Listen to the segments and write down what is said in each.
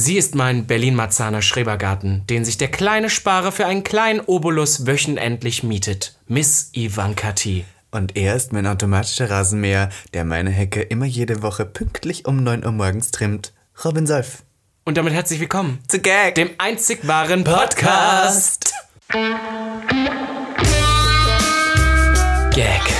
Sie ist mein Berlin-Marzaner Schrebergarten, den sich der kleine Sparer für einen kleinen Obolus wöchentlich mietet. Miss Ivanka T. Und er ist mein automatischer Rasenmäher, der meine Hecke immer jede Woche pünktlich um 9 Uhr morgens trimmt. Robin Solf. Und damit herzlich willkommen Zu Gag. dem einzig wahren Podcast. Gag.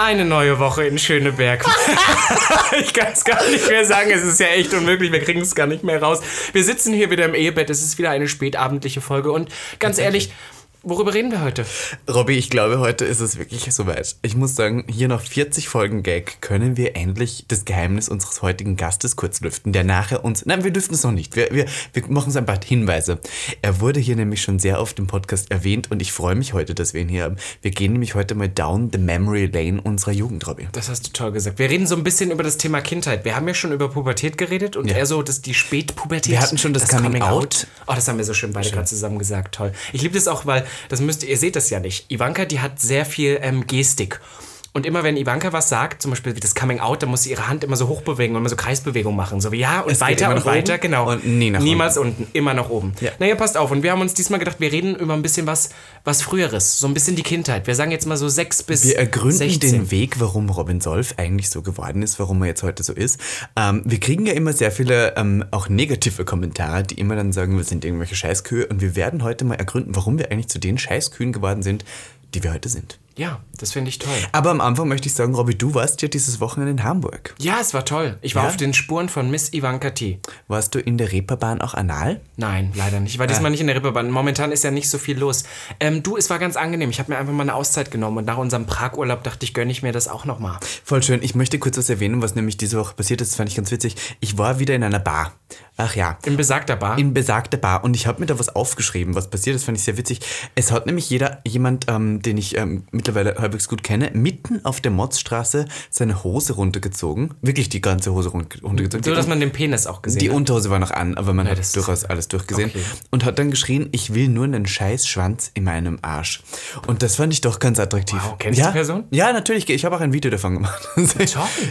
Eine neue Woche in Schöneberg. ich kann es gar nicht mehr sagen. Es ist ja echt unmöglich. Wir kriegen es gar nicht mehr raus. Wir sitzen hier wieder im Ehebett. Es ist wieder eine spätabendliche Folge. Und ganz ehrlich, worüber reden wir heute? Robby, ich glaube, heute ist es wirklich soweit. Ich muss sagen, hier noch 40 Folgen Gag können wir endlich das Geheimnis unseres heutigen Gastes kurz lüften, der nachher uns. Nein, wir dürfen es noch nicht. Wir, wir, wir machen es ein paar Hinweise. Er wurde hier nämlich schon sehr oft im Podcast erwähnt und ich freue mich heute, dass wir ihn hier haben. Wir gehen nämlich heute mal down the memory lane unserer Jugend, Robby. Das hast du toll gesagt. Wir reden so ein bisschen über das Thema Kindheit. Wir haben ja schon über Pubertät geredet und eher so das, die Spätpubertät. Wir hatten schon das Coming Out. Oh, das haben wir so schön beide gerade zusammen gesagt. Toll. Ich liebe das auch, weil das müsst ihr seht das ja nicht. Ivanka, die hat sehr viel ähm, Gestik. Und immer wenn Ivanka was sagt, zum Beispiel wie das Coming Out, dann muss sie ihre Hand immer so hochbewegen und immer so Kreisbewegungen machen. So wie ja und Es weiter und weiter, oben genau. und nie nach Niemals unten. immer nach oben. Ja. Naja, passt auf. Und wir haben uns diesmal gedacht, wir reden über ein bisschen was, was Früheres. So ein bisschen die Kindheit. Wir sagen jetzt mal so sechs bis Wir ergründen 16. den Weg, warum Robin Solf eigentlich so geworden ist, warum er jetzt heute so ist. Ähm, wir kriegen ja immer sehr viele ähm, auch negative Kommentare, die immer dann sagen, wir sind irgendwelche Scheißkühe. Und wir werden heute mal ergründen, warum wir eigentlich zu den Scheißkühen geworden sind, die wir heute sind. Ja, das finde ich toll. Aber am Anfang möchte ich sagen, Robby, du warst ja dieses Wochenende in Hamburg. Ja, es war toll. Ich war Ja? auf den Spuren von Miss Ivanka T. Warst du in der Reeperbahn auch anal? Nein, leider nicht. Ich war Ah. diesmal nicht in der Reeperbahn. Momentan ist ja nicht so viel los. Ähm, du, es war ganz angenehm. Ich habe mir einfach mal eine Auszeit genommen und nach unserem Prag-Urlaub dachte ich, gönne ich mir das auch nochmal. Voll schön. Ich möchte kurz was erwähnen, was nämlich diese Woche passiert ist. Das fand ich ganz witzig. Ich war wieder in einer Bar. Ach ja. In besagter Bar. in besagter Bar und ich habe mir da was aufgeschrieben, was passiert ist, fand ich sehr witzig. Es hat nämlich jeder, jemand, ähm, den ich ähm, mittlerweile halbwegs gut kenne, mitten auf der Motzstraße seine Hose runtergezogen. Wirklich die ganze Hose run- runtergezogen. so, Die dass man den Penis auch gesehen die hat. Unterhose war noch an, aber man hat das- durchaus alles durchgesehen. Okay. Und hat dann geschrien, ich will nur einen scheiß Schwanz in meinem Arsch. Und das fand ich doch ganz attraktiv. Wow, kennst du ja? die Person? Ja, natürlich. Ich habe auch ein Video davon gemacht.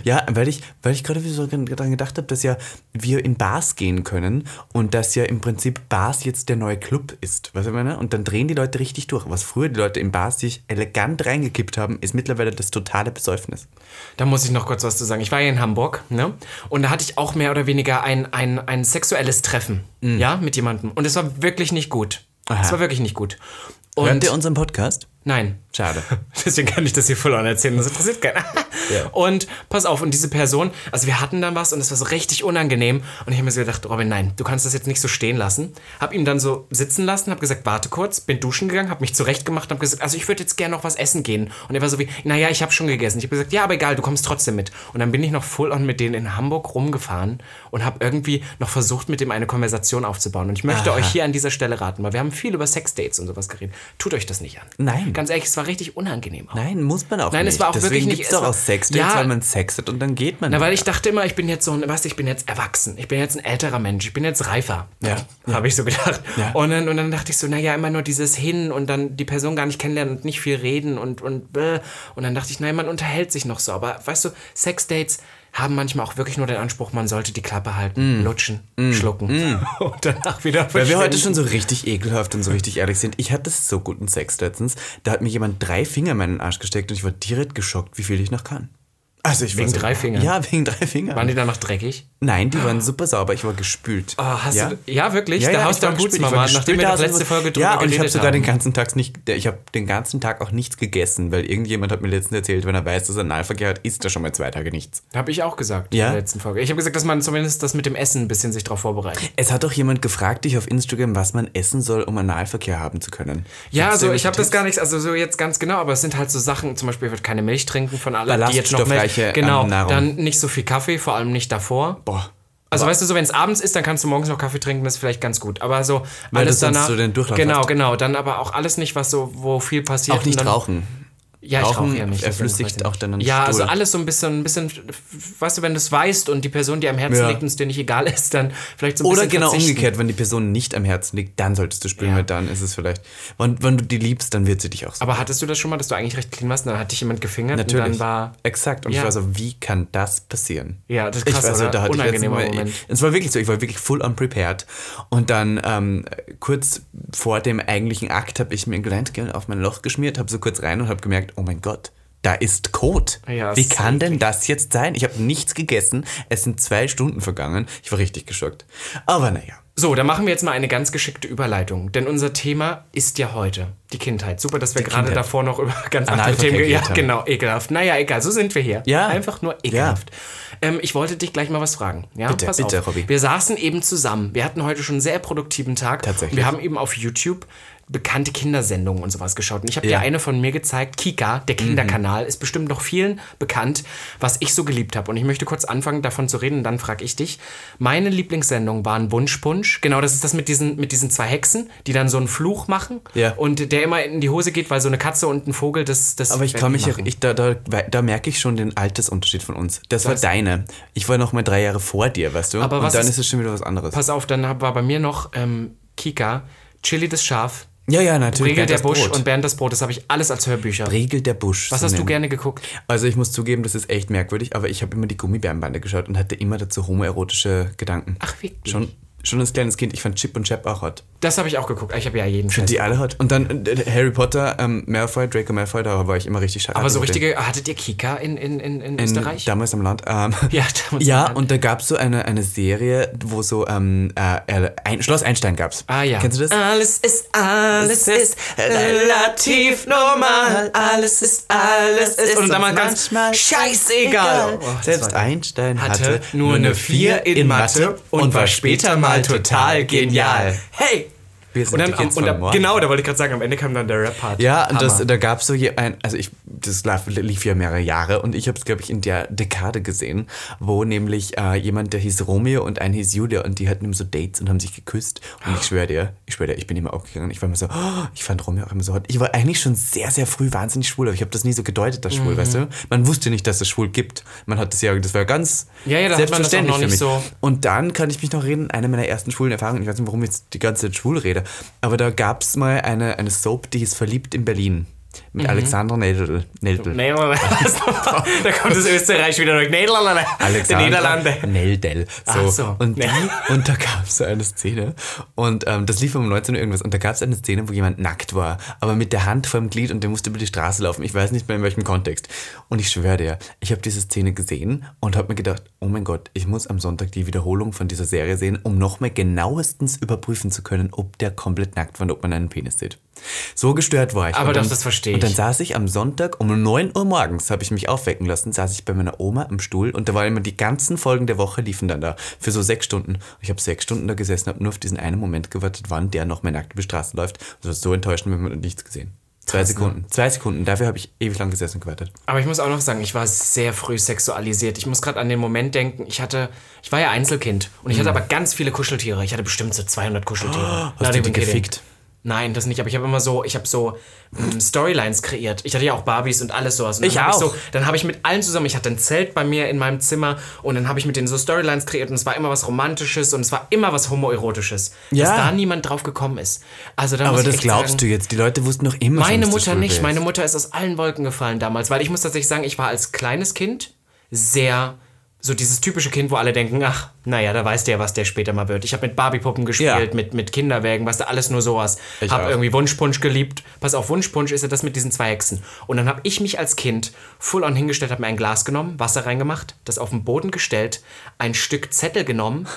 Ja, weil ich, weil ich gerade so daran gedacht habe, dass ja wir in Bars gehen können und dass ja im Prinzip Bars jetzt der neue Club ist. Du, was ich meine? Und dann drehen die Leute richtig durch. Was früher die Leute in Bars sich elegant reingekippt haben, ist mittlerweile das totale Besäufnis. Da muss ich noch kurz was zu sagen. Ich war ja in Hamburg, ne? Und da hatte ich auch mehr oder weniger ein, ein, ein sexuelles Treffen, ja, mit jemandem. Und es war wirklich nicht gut. Mhm. Es war wirklich nicht gut. Hört Und ihr unseren Podcast? nein, Schade. Deswegen kann ich das hier voll on erzählen, das interessiert keiner. Ja. Und pass auf, und diese Person, also wir hatten dann was und es war so richtig unangenehm. Und ich habe mir so gedacht, Robin, nein, du kannst das jetzt nicht so stehen lassen. Hab ihn dann so sitzen lassen, hab gesagt, warte kurz, bin duschen gegangen, hab mich zurechtgemacht, hab gesagt, also ich würde jetzt gerne noch was essen gehen. Und er war so wie, naja, ich habe schon gegessen. Ich habe gesagt, ja, aber egal, du kommst trotzdem mit. Und dann bin ich noch full on mit denen in Hamburg rumgefahren und habe irgendwie noch versucht, mit dem eine Konversation aufzubauen. Und ich möchte Aha. euch hier an dieser Stelle raten, weil wir haben viel über Sexdates und sowas geredet. Tut euch das nicht an. Nein. Ganz ehrlich, es war richtig unangenehm. Auch. Nein, muss man auch Nein, nicht. es war auch Deswegen wirklich nicht- gibt's es doch war- auch Sexdates, Ja. weil man sextet und dann geht man. Na, weil ich dachte immer, ich bin jetzt so ein, weißt ich bin jetzt erwachsen. Ich bin jetzt ein älterer Mensch. Ich bin jetzt reifer. Ja. Habe ich so gedacht. Ja. Und, dann, und dann dachte ich so, naja, immer nur dieses Hin und dann die Person gar nicht kennenlernen und nicht viel reden und, und, und dann dachte ich, nein, man unterhält sich noch so. Aber weißt du, Sexdates haben manchmal auch wirklich nur den Anspruch, man sollte die Klappe halten, lutschen, schlucken und danach wieder Mm. Weil wir heute verschwinden. schon so richtig ekelhaft und so richtig ehrlich sind. Ich hatte so guten Sex letztens. Da hat mir jemand drei Finger in meinen Arsch gesteckt und ich war direkt geschockt, wie viel ich noch kann. Also ich Wegen so, drei Fingern? Ja, wegen drei Fingern. Waren die danach dreckig? Nein, die waren super sauber. Ich war gespült. Oh, hast ja? du, ja, wirklich? Ja, der ja, Haus ich war der gespült, ich war Gutsmama, nachdem wir sind letzte Folge drüber Ja, und ich habe sogar den ganzen Tag nicht, ich habe den ganzen Tag auch nichts gegessen, weil irgendjemand hat mir letztens erzählt, wenn er weiß, dass er Analverkehr hat, isst er schon mal zwei Tage nichts. Habe ich auch gesagt Ja? in der letzten Folge. Ich habe gesagt, dass man zumindest das mit dem Essen ein bisschen sich darauf vorbereitet. Es hat doch jemand gefragt dich auf Instagram, was man essen soll, um Analverkehr haben zu können. Ja, Gibt's also da ich habe das gar nicht, also so jetzt ganz genau, aber es sind halt so Sachen, zum Beispiel wird keine Milch trinken von allen, die jetzt noch Ballaststoffreiche, Milch, genau, ähm, Nahrung. dann nicht so viel Kaffee, vor allem nicht davor. Boah. Also weißt du, so wenn es abends ist, dann kannst du morgens noch Kaffee trinken, das ist vielleicht ganz gut. Aber so Weil alles danach. so den Durchlauf genau, hast. genau. Dann aber auch alles nicht, was so, wo viel passiert. Auch nicht und rauchen. Ja, ich rauche ja nicht. Er deswegen weiß flüssigt ich auch dann Ja, also Stuhl. alles so ein bisschen, ein bisschen, weißt du, wenn du es weißt und die Person, die am Herzen Ja. liegt und es dir nicht egal ist, dann vielleicht so ein Oder bisschen genau verzichten. umgekehrt, wenn die Person nicht am Herzen liegt, dann solltest du spülen, Ja. weil dann ist es vielleicht. Und wenn du die liebst, dann wird sie dich auch so. Aber hattest du das schon mal, dass du eigentlich recht clean warst und dann hat dich jemand gefingert Natürlich. und dann war... Exakt. Und Ja. ich war so, wie kann das passieren? Ja, das ist ich krass, weiß, oder? da hatte ich Unangenehmer Moment. Es war wirklich so, ich war wirklich full unprepared. Und dann ähm, kurz vor dem eigentlichen Akt habe ich mir ein Glendgel auf mein Loch geschmiert, habe so kurz rein und habe gemerkt, oh mein Gott, da ist Kot. Ja, Wie kann denn das jetzt sein? Ich habe nichts gegessen, es sind zwei Stunden vergangen. Ich war richtig geschockt. Aber naja. So, dann machen wir jetzt mal eine ganz geschickte Überleitung. Denn unser Thema ist ja heute die Kindheit. Super, dass wir gerade Kindheit. davor noch über ganz andere Themen... Ja, haben. genau, ekelhaft. Naja, egal, so sind wir hier. Ja. Einfach nur ekelhaft. Ähm, ich wollte dich gleich mal was fragen. Ja, Bitte, pass bitte, auf. Robby. Wir saßen eben zusammen. Wir hatten heute schon einen sehr produktiven Tag. Tatsächlich. Wir haben eben auf YouTube bekannte Kindersendungen und sowas geschaut. Und ich habe Ja. Mhm. dir eine von mir gezeigt, Kika, der Kinderkanal, ist bestimmt noch vielen bekannt, was ich so geliebt habe. Und ich möchte kurz anfangen, davon zu reden, und dann frage ich dich. Meine Lieblingssendung waren Wunschpunsch. Genau, das ist das mit diesen, mit diesen zwei Hexen, die dann so einen Fluch machen Ja. und der immer in die Hose geht, weil so eine Katze und ein Vogel das. das Aber ich kann mich, machen. ich, da, da, da merke ich schon den Altersunterschied von uns. Das Was? war deine. Ich war noch mal drei Jahre vor dir, weißt du? Aber Und was dann ist- ist es schon wieder was anderes. Pass auf, dann war bei mir noch ähm, Kika, Chili das Schaf, ja, ja, natürlich. Regel der Busch Brot. und Bernd das Brot. Das habe ich alles als Hörbücher. Regel der Busch. Was so hast du nennen. gerne geguckt? Also ich muss zugeben, das ist echt merkwürdig, aber ich habe immer die Gummibärenbande geschaut und hatte immer dazu homoerotische Gedanken. Ach, wirklich? Schon, schon als kleines Kind. Ich fand Chip und Chap auch hot. Das habe ich auch geguckt. Ich habe ja jeden Scheiß. Die alle hot. Und dann äh, Harry Potter, ähm, Malfoy, Draco Malfoy, da war ich immer richtig schade. Aber so richtige, hattet ihr Kika in, in, in, in Österreich? Damals am Land. Ähm, Ja, damals ja am Land. und da gab es so eine, eine Serie, wo so ähm, äh, ein, Schloss Einstein gab's. ah ja. Kennst du das? Alles ist, alles ist relativ normal. Alles ist, alles ist. Und dann mal ganz scheißegal. Oh, Selbst Einstein hatte nur eine 4 in Mathe und war später mal total genial. Hey! Wir sind Und dann, Kids und morgen. genau, da wollte ich gerade sagen, am Ende kam dann der Rap-Part. Ja, und das, da gab es so je ein, also ich, das lief, ja mehrere Jahre und ich habe es, glaube ich, in der Dekade gesehen, wo nämlich äh, jemand, der hieß Romeo und ein hieß Julia und die hatten immer so Dates und haben sich geküsst. Und ich schwöre dir, ich schwöre dir, ich bin immer aufgegangen. Ich war immer so, oh, ich fand Romeo auch immer so hot. Ich war eigentlich schon sehr, sehr früh wahnsinnig schwul, aber ich habe das nie so gedeutet, das schwul, weißt du? Man wusste nicht, dass es schwul gibt. Man hat das ja, das war ganz Ja, ja, da selbstverständlich noch für nicht mich. so- Und dann kann ich mich noch reden, eine meiner ersten schwulen Erfahrungen, ich weiß nicht, warum ich jetzt die ganze Zeit schwul rede, aber da gab es mal eine, eine Soap, die hieß Verliebt in Berlin. Mit Mhm. Alexandra Neldl. Neldl. Nee, da kommt das Österreich wieder durch. Niederlande. Die Alexandra Niederlande. Neldl. So. So. Und, die, und da gab es eine Szene. Und ähm, das lief um 19 Uhr irgendwas. Und da gab es eine Szene, wo jemand nackt war, aber mit der Hand vor dem Glied und der musste über die Straße laufen. Ich weiß nicht mehr in welchem Kontext. Und ich schwöre dir, ich habe diese Szene gesehen und habe mir gedacht, oh mein Gott, ich muss am Sonntag die Wiederholung von dieser Serie sehen, um nochmal genauestens überprüfen zu können, ob der komplett nackt war und ob man einen Penis sieht. So gestört war ich. Aber und doch, dann, das verstehe Und dann ich. saß ich am Sonntag um 9 Uhr morgens, habe ich mich aufwecken lassen, saß ich bei meiner Oma am Stuhl und da waren immer die ganzen Folgen der Woche liefen dann da für so sechs Stunden. Und ich habe sechs Stunden da gesessen, habe nur auf diesen einen Moment gewartet, wann der noch mal nackt über die Straße läuft. Das war so enttäuschend, wenn man nichts gesehen. Zwei Krass, ne? Sekunden. Zwei Sekunden. Dafür habe ich ewig lang gesessen und gewartet. Aber ich muss auch noch sagen, ich war sehr früh sexualisiert. Ich muss gerade an den Moment denken, ich hatte, ich war ja Einzelkind und ich hatte aber ganz viele Kuscheltiere. Ich hatte bestimmt so 200 Kuscheltiere. Mhm. Hast Not du die gefickt? Nein, das nicht, aber ich habe immer so, ich habe so ähm, Storylines kreiert. Ich hatte ja auch Barbies und alles sowas. Und dann Ich hab auch. so, dann habe ich mit allen zusammen, ich hatte ein Zelt bei mir in meinem Zimmer und dann habe ich mit denen so Storylines kreiert und es war immer was Romantisches und es war immer was Homoerotisches. Dass Ja. da niemand drauf gekommen ist. Also da Aber ich das glaubst sagen, du jetzt. Die Leute wussten noch immer schon, meine dass du Mutter nicht. bist. Meine Mutter ist aus allen Wolken gefallen damals, weil ich muss tatsächlich sagen, ich war als kleines Kind sehr so dieses typische Kind, wo alle denken, ach, naja, da weiß der, was der später mal wird. Ich habe mit Barbiepuppen gespielt, Ja. mit, mit Kinderwägen, was da alles nur sowas. Ich Hab auch. irgendwie Wunschpunsch geliebt. Pass auf, Wunschpunsch ist ja das mit diesen zwei Hexen. Und dann habe ich mich als Kind full on hingestellt, habe mir ein Glas genommen, Wasser reingemacht, das auf den Boden gestellt, ein Stück Zettel genommen,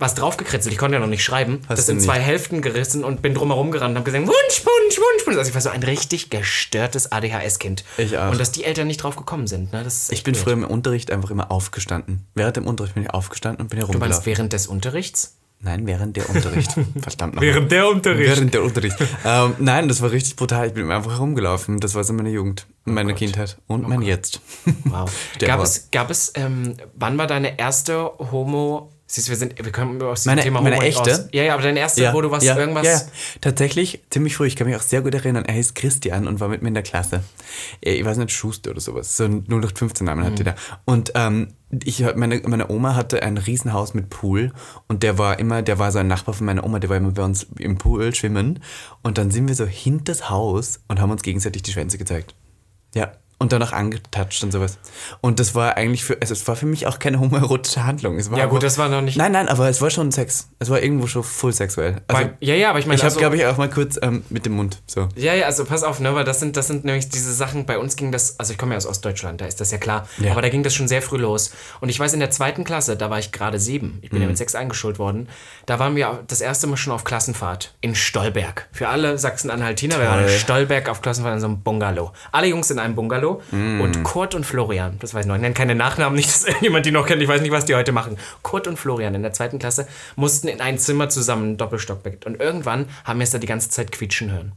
was draufgekritzelt, ich konnte ja noch nicht schreiben, Hast das in zwei Hälften gerissen und bin drumherum gerannt und habe gesagt, Wunschpunsch, Wunschpunsch. Also ich war so ein richtig gestörtes ADHS-Kind. Ich auch. Und dass die Eltern nicht drauf gekommen sind, ne? Ich bin blöd. früher im Unterricht einfach immer aufgestanden. Während dem Unterricht bin ich aufgestanden und bin Du meinst herumgelaufen. während des Unterrichts? Nein, während der Unterricht. Verdammt nochmal. Während der Unterricht. Während der Unterricht. ähm, nein, das war richtig brutal. Ich bin einfach herumgelaufen. Das war so meine Jugend, meine Kindheit und mein Jetzt. Wow. Gab es, gab es ähm, wann war deine erste Siehst du, wir sind, wir kommen aus diesem Meine- Thema meine Homo echte? raus. Ja, ja, aber dein erster, wo du was ja, irgendwas. Ja, ja. tatsächlich ziemlich früh. Ich kann mich auch sehr gut erinnern. Er hieß Christian und war mit mir in der Klasse. Äh, Ich weiß nicht, Schuster oder sowas. So ein 0815 Namen Mhm. hatte der. Und ähm, ich, meine, meine Oma hatte ein Riesenhaus mit Pool und der war immer, der war so ein Nachbar von meiner Oma, der war immer bei uns im Pool schwimmen. Und dann sind wir so hinters Haus und haben uns gegenseitig die Schwänze gezeigt. Ja. Und danach angetatscht und sowas. Und das war eigentlich für, also es war für mich auch keine homoerotische Handlung. Es war Ja, gut, das war noch nicht- Nein, nein, aber es war schon Sex. Es war irgendwo schon full sexuell. Also, Weil- ja, ja, aber ich meine, ich habe, also- glaube ich, auch mal kurz ähm, mit dem Mund so. Ja, ja, also pass auf, ne, weil das sind, das sind nämlich diese Sachen, bei uns ging das, also ich komme ja aus Ostdeutschland, da ist das ja klar, Ja. aber da ging das schon sehr früh los. Und ich weiß, in der zweiten Klasse, da war ich gerade sieben, ich bin ja Mhm. mit sechs eingeschult worden, da waren wir das erste Mal schon auf Klassenfahrt in Stolberg. Für alle Sachsen-Anhaltiner, wir waren in. Stolberg auf Klassenfahrt in so einem Bungalow. Alle Jungs in einem Bungalow Mhm. und Kurt und Florian, das weiß ich noch, ich nenne keine Nachnamen, nicht, dass irgendjemand die noch kennt, ich weiß nicht, was die heute machen. Kurt und Florian in der zweiten Klasse mussten in ein Zimmer zusammen, ein Doppelstockbett. Und irgendwann haben wir es da die ganze Zeit quietschen hören.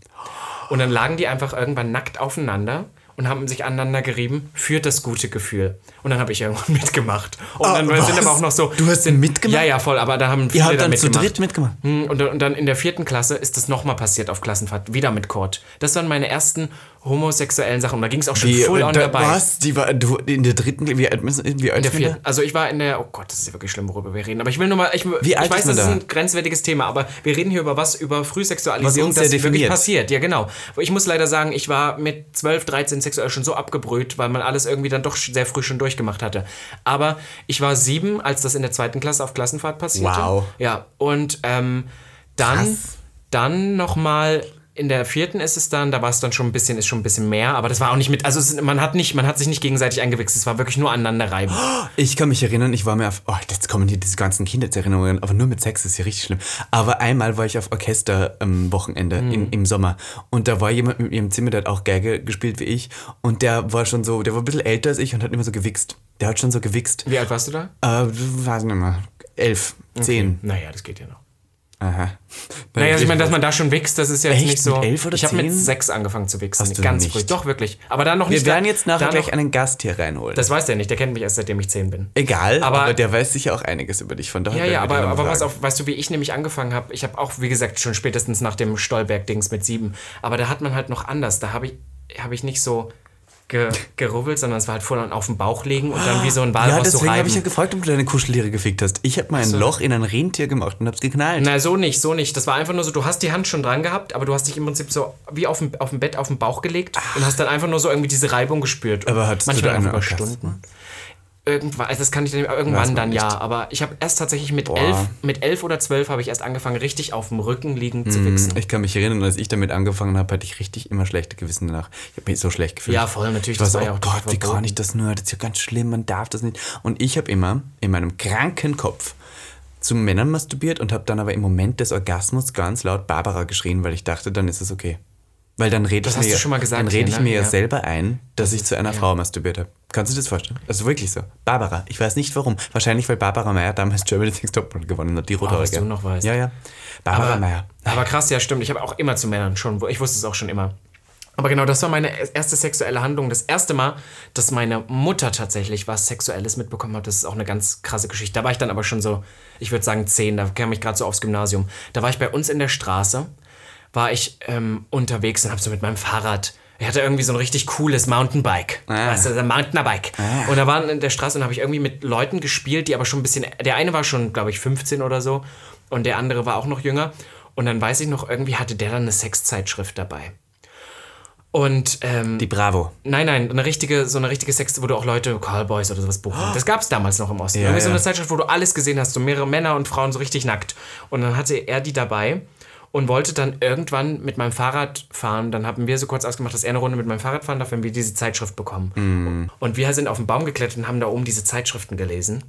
Und dann lagen die einfach irgendwann nackt aufeinander und haben sich aneinander gerieben für das gute Gefühl. Und dann habe ich irgendwann mitgemacht. Und Ah, dann was? sind aber auch noch so. Du hast denn mitgemacht? Ja, ja, voll, aber da haben viele Ihr habt da dann zu mitgemacht. dritt mitgemacht. Hm, Und, dann- und dann in der vierten Klasse ist das nochmal passiert auf Klassenfahrt, wieder mit Kurt. Das waren meine ersten homosexuellen Sachen. Und da ging es auch schon Wie, full on da, dabei. Was? Die war, du, in der dritten, wie alt, müssen- wie alt In der vierten. Also ich war in der, oh Gott, das ist ja wirklich schlimm, worüber wir reden. Aber ich will nur mal, ich, Wie alt ich weiß, ist man das ist ein grenzwertiges Thema, aber wir reden hier über was, über Frühsexualisierung, Was uns das sehr wirklich definiert. passiert. Ja, genau. Ich muss leider sagen, ich war mit 12, 13 sexuell schon so abgebrüht, weil man alles irgendwie dann doch sehr früh schon durchgemacht hatte. Aber ich war sieben, als das in der zweiten Klasse auf Klassenfahrt passierte. Wow. Ja, und ähm, dann, Krass. dann nochmal in der vierten ist es dann, da war es dann schon ein bisschen, ist schon ein bisschen mehr, aber das war auch nicht mit, also es, man hat nicht, man hat sich nicht gegenseitig eingewichst, es war wirklich nur aneinander reiben. Ich kann mich erinnern, ich war mir auf, oh, jetzt kommen hier diese ganzen Kindheitserinnerungen, aber nur mit Sex ist ja richtig schlimm. Aber einmal war ich auf Orchesterwochenende Mhm. in, im Sommer und da war jemand mit mir im Zimmer, der hat auch Geige gespielt wie ich und der war schon so, der war ein bisschen älter als ich und hat immer so gewichst. Der hat schon so gewichst. Wie alt warst du da? Äh, weiß nicht mehr. Elf, zehn. Naja, das geht ja noch. Aha. Naja, also ich meine, dass man da schon wächst, das ist ja jetzt nicht so. Mit elf oder ich habe mit sechs angefangen zu wichsen. Hast du ganz nicht? früh. Doch, wirklich. Aber dann noch Wir nicht. werden da- jetzt nachher gleich noch, einen Gast hier reinholen. Das weiß der nicht, der kennt mich erst seitdem ich zehn bin. Egal, aber, Aber- der weiß sicher auch einiges über dich. Von daher Ja, werden ja, wir aber, aber pass auf, weißt du, wie ich nämlich angefangen habe? Ich habe auch, wie gesagt, schon spätestens nach dem Stolberg-Dings mit sieben. Aber da hat man halt noch anders. Da habe ich, hab ich nicht so ge, gerubbelt, sondern es war halt voll auf dem Bauch liegen und dann wie so ein Walross Ja, so deswegen habe reiben. ich ja gefragt, ob du deine Kuscheltiere gefickt hast. Ich habe mal ein Loch in ein Rentier gemacht und hab's geknallt. Na, so nicht, so nicht. Das war einfach nur so, du hast die Hand schon dran gehabt, aber du hast dich im Prinzip so wie auf dem, auf dem Bett auf den Bauch gelegt und hast dann einfach nur so irgendwie diese Reibung gespürt. Aber hattest du Manchmal da auch einen über? Stunden. Irgendwann, also das kann ich dann irgendwann man dann nicht. ja, aber ich habe erst tatsächlich mit Boah. elf, mit elf oder zwölf habe ich erst angefangen, richtig auf dem Rücken liegend zu Hm, wichsen. Ich kann mich erinnern, als ich damit angefangen habe, hatte ich richtig immer schlechte Gewissen danach. Ich habe mich so schlecht gefühlt. Ja, voll, natürlich, Ich war das war ja oh auch Gott, wie verboten. kann ich das nur? Das ist ja ganz schlimm, man darf das nicht. Und ich habe immer in meinem kranken Kopf zu Männern masturbiert und habe dann aber im Moment des Orgasmus ganz laut Barbara geschrien, weil ich dachte, dann ist es okay. Weil dann rede ich mir, gesagt dann hier, ich ne? mir ja Ja. selber ein, dass ich zu einer Frau masturbiert habe. Kannst du dir das vorstellen? Ist wirklich so. Barbara, ich weiß nicht warum. Wahrscheinlich, weil Barbara Meyer damals Germany's Next Topmodel gewonnen hat, die Rothaarige. was du noch weißt. Ja, ja. Barbara Aber, Meyer. aber krass, ja, stimmt. Ich habe auch immer zu Männern schon, ich wusste es auch schon immer. Aber genau, das war meine erste sexuelle Handlung. Das erste Mal, dass meine Mutter tatsächlich was Sexuelles mitbekommen hat, das ist auch eine ganz krasse Geschichte. Da war ich dann aber schon so, ich würde sagen zehn, da kam ich gerade so aufs Gymnasium. Da war ich bei uns in der Straße, war ich ähm, unterwegs und habe so mit meinem Fahrrad, ich hatte irgendwie so ein richtig cooles Mountainbike. Ah. Weißt du, ein Mountainbike. Und da waren in der Straße und habe ich irgendwie mit Leuten gespielt, die aber schon ein bisschen, der eine war schon, glaube ich, 15 oder so und der andere war auch noch jünger. Und dann weiß ich noch, irgendwie hatte der dann eine Sexzeitschrift dabei. Und ähm, Die Bravo. Nein, nein, eine richtige, so eine richtige Sex, wo du auch Leute, Callboys oder sowas buchen. Das gab es damals noch im Osten. Ja, Irgendwie so ja. eine Zeitschrift, wo du alles gesehen hast, so mehrere Männer und Frauen so richtig nackt. Und dann hatte er die dabei und wollte dann irgendwann mit meinem Fahrrad fahren. Dann haben wir so kurz ausgemacht, dass er eine Runde mit meinem Fahrrad fahren darf, wenn wir diese Zeitschrift bekommen. Mhm. Und wir sind auf den Baum geklettert und haben da oben diese Zeitschriften gelesen.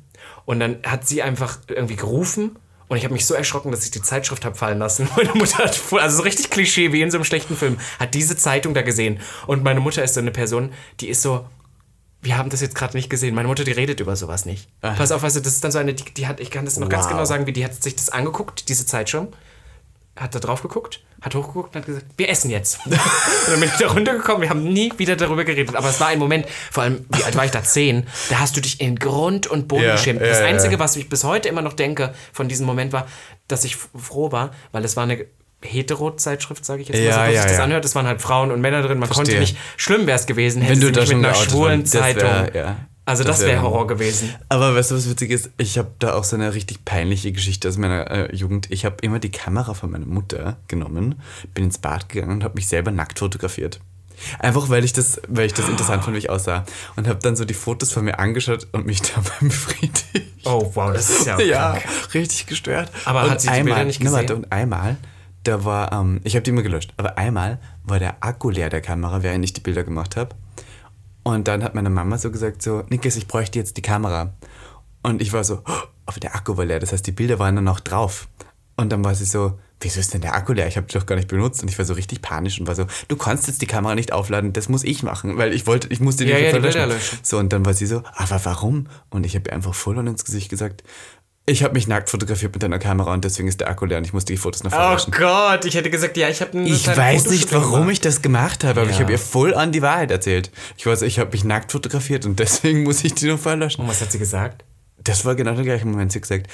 Und dann hat sie einfach irgendwie gerufen. Und ich habe mich so erschrocken, dass ich die Zeitschrift habe fallen lassen. Meine Mutter hat, also so richtig Klischee wie in so einem schlechten Film, hat diese Zeitung da gesehen. Und meine Mutter ist so eine Person, die ist so, wir haben das jetzt gerade nicht gesehen. Meine Mutter, die redet über sowas nicht. Pass auf, also das ist dann so eine, die, die hat, ich kann das noch ganz Wow. genau sagen, wie die hat sich das angeguckt, diese Zeitschirm. Hat da drauf geguckt, hat hochgeguckt und hat gesagt, wir essen jetzt. und dann bin ich da runtergekommen, wir haben nie wieder darüber geredet. Aber es war ein Moment, vor allem, wie alt war ich da? Zehn. Da hast du dich in Grund und Boden Ja, geschämt. ja, Das ja. Einzige, was ich bis heute immer noch denke von diesem Moment war, dass ich froh war, weil es war eine Hetero-Zeitschrift, sage ich jetzt mal, Ja, so, wie ja, sich das ja. anhört. Es waren halt Frauen und Männer drin. Man konnte Verstehe. nicht, schlimm wäre es gewesen, hätte Wenn du schon mit einer schwulen worden. Das wär- Zeitung. ja. Also Das das wär wäre Horror gewesen. Aber weißt du, was witzig ist? Ich habe da auch so eine richtig peinliche Geschichte aus meiner äh, Jugend. Ich habe immer die Kamera von meiner Mutter genommen, bin ins Bad gegangen und habe mich selber nackt fotografiert. Einfach weil ich das, weil ich das interessant fand, wie ich aussah. Und habe dann so die Fotos von mir angeschaut und mich dabei befriedigt. Oh, wow, das ist ja, Ja, krank. richtig gestört. Aber und hat sie die einmal, Bilder nicht ne, gesehen? und einmal, da war, ähm, ich habe die immer gelöscht, aber einmal war der Akku leer der Kamera, während ich die Bilder gemacht habe. Und dann hat meine Mama so gesagt, so, Niklas, ich bräuchte jetzt die Kamera. Und ich war so, oh, aber der Akku war leer, das heißt, die Bilder waren dann noch drauf. Und dann war sie so, wieso ist denn der Akku leer? Ich habe die doch gar nicht benutzt. Und ich war so richtig panisch und war so, du kannst jetzt die Kamera nicht aufladen, das muss ich machen, weil ich wollte, ich musste die Ja, nicht ja, die. Bilder löschen. So, und dann war sie so, aber warum? Und ich habe ihr einfach voll und ins Gesicht gesagt, ich habe mich nackt fotografiert mit deiner Kamera und deswegen ist der Akku leer und ich musste die Fotos noch Oh verlöschen. Gott, ich hätte gesagt, ja, ich habe eine Ich weiß nicht, warum gemacht. ich das gemacht habe, aber ich Ja. habe ihr voll an die Wahrheit erzählt. Ich weiß, ich habe mich nackt fotografiert und deswegen muss ich die noch verlöschen. Und was hat sie gesagt? Das war genau der gleiche Moment. Sie hat gesagt,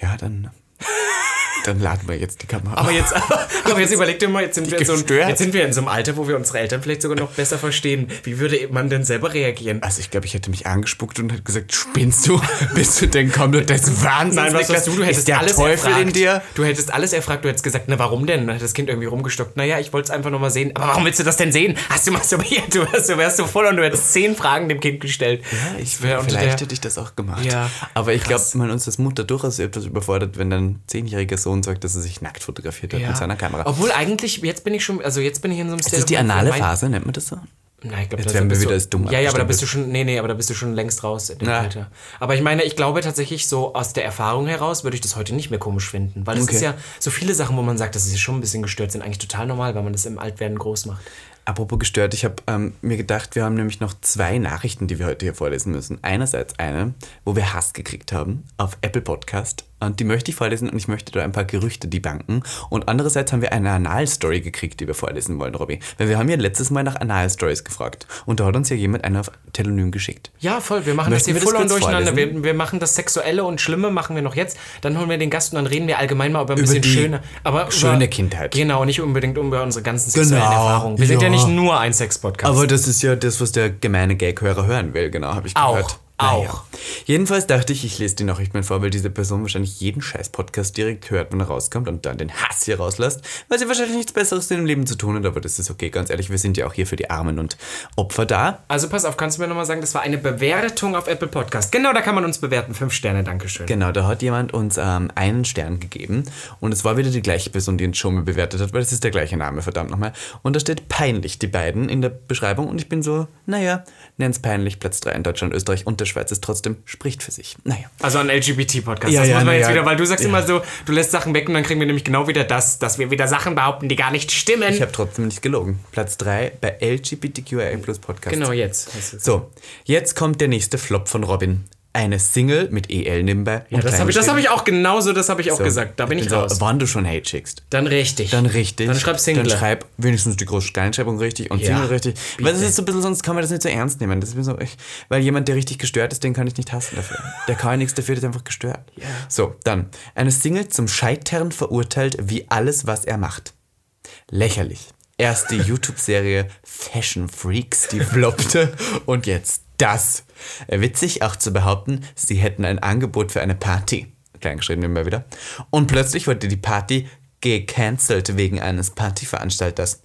ja, dann, dann laden wir jetzt die Kamera. Aber jetzt, aber jetzt überleg dir mal, jetzt sind, wir in so einem, jetzt sind wir in so einem Alter, wo wir unsere Eltern vielleicht sogar noch besser verstehen. Wie würde man denn selber reagieren? also ich glaube, ich hätte mich angespuckt und hätte gesagt, spinnst du? Bist du denn komplett des Wahnsinns? Nein, was hast du? Du hättest alles Teufel erfragt. in dir? Du hättest alles erfragt. Du hättest gesagt, na warum denn? Dann hat das Kind irgendwie rumgestockt. Naja, ich wollte es einfach nur mal sehen. Aber warum willst du das denn sehen? Hast du masturbiert? Du wärst, du wärst so voll und du hättest zehn Fragen dem Kind gestellt. Ja, ich, wär unter vielleicht der- hätte ich das auch gemacht. Ja, Aber ich glaube, man uns als Mutter durchaus etwas überfordert, wenn dein zehnjähriger Sohn sagt, dass er sich nackt fotografiert hat Ja. mit seiner Kamera. Obwohl eigentlich, jetzt bin ich schon, also jetzt bin ich in so einem ist das die anale Phase, nennt man das so? Nein, ich glaube, Jetzt da werden wir bist wieder als dumm Ja, ja, aber da bist du schon, nee, nee, aber da bist du schon längst raus in dem Na. Alter. Aber ich meine, ich glaube tatsächlich so aus der Erfahrung heraus würde ich das heute nicht mehr komisch finden, weil es Okay. ist ja so viele Sachen, wo man sagt, dass sie schon ein bisschen gestört sind, eigentlich total normal, weil man das im Altwerden groß macht. Apropos gestört, ich habe ähm, mir gedacht, wir haben nämlich noch zwei Nachrichten, die wir heute hier vorlesen müssen. Einerseits eine, wo wir Hass gekriegt haben auf Apple Podcast. Und die möchte ich vorlesen und ich möchte da ein paar Gerüchte debunken. Und andererseits haben wir eine Anal-Story gekriegt, die wir vorlesen wollen, Robby. Weil wir haben ja letztes Mal nach Anal-Stories gefragt. Und da hat uns ja jemand eine auf Telonym geschickt. Ja, voll. Wir machen Möchten das hier voll und durcheinander. Wir, wir machen das Sexuelle und Schlimme machen wir noch jetzt. Dann holen wir den Gast und dann reden wir allgemein mal über ein Über bisschen die schöner. Aber schöne über, Kindheit. Genau, nicht unbedingt über unsere ganzen sexuellen Genau, Erfahrungen. Wir sind ja ja. nicht nur ein Sex-Podcast. Aber das ist ja das, was der gemeine Gag-Hörer hören will, genau, habe ich Auch, auch. Jedenfalls dachte ich, ich lese die Nachricht mal vor, weil diese Person wahrscheinlich jeden Scheiß-Podcast direkt hört, wenn er rauskommt und dann den Hass hier rauslässt, weil sie wahrscheinlich nichts Besseres in dem Leben zu tun hat, aber das ist okay, ganz ehrlich, wir sind ja auch hier für die Armen und Opfer da. Also pass auf, kannst du mir nochmal sagen, das war eine Bewertung auf Apple Podcast. Genau, da kann man uns bewerten. Fünf Sterne, Dankeschön. Genau, da hat jemand uns ähm, einen Stern gegeben und es war wieder die gleiche Person, die uns schon mal bewertet hat, weil es ist der gleiche Name, verdammt nochmal. Und da steht peinlich, die beiden in der Beschreibung und ich bin so, naja, nenn's peinlich, Platz 3 in Deutschland, Österreich und der Schweiz ist trotzdem, spricht für sich. Naja. Also ein LGBT-Podcast. Ja, das ja, muss man na jetzt ja. wieder, weil du sagst Ja. immer so, du lässt Sachen weg und dann kriegen wir nämlich genau wieder das, dass wir wieder Sachen behaupten, die gar nicht stimmen. Ich habe trotzdem nicht gelogen. Platz 3 bei LGBTQIA Plus Podcast. genau jetzt. So, jetzt kommt der nächste Flop von Robin. Eine Single mit EL nebenbei. Ja, das habe ich, das hab ich auch genauso, das habe ich auch gesagt. Da bin ich, so, raus. Wann du schon Hate schickst. Dann richtig. Dann richtig. Dann schreib Single. Dann schreib wenigstens die große Kleinschreibung richtig und Ja, Single richtig. bitte. Weil das ist so ein bisschen, sonst kann man das nicht so ernst nehmen. Das ist so, ich, weil jemand, der richtig gestört ist, den kann ich nicht hassen dafür. Der kann nichts dafür, der ist einfach gestört. So, dann. Eine Single zum Scheitern verurteilt wie alles, was er macht. Lächerlich. Erst die YouTube-Serie Fashion Freaks, die floppte und jetzt das. Witzig auch zu behaupten, sie hätten ein Angebot für eine Party. Kleingeschrieben immer wieder. Und plötzlich wurde die Party gecancelt wegen eines Partyveranstalters.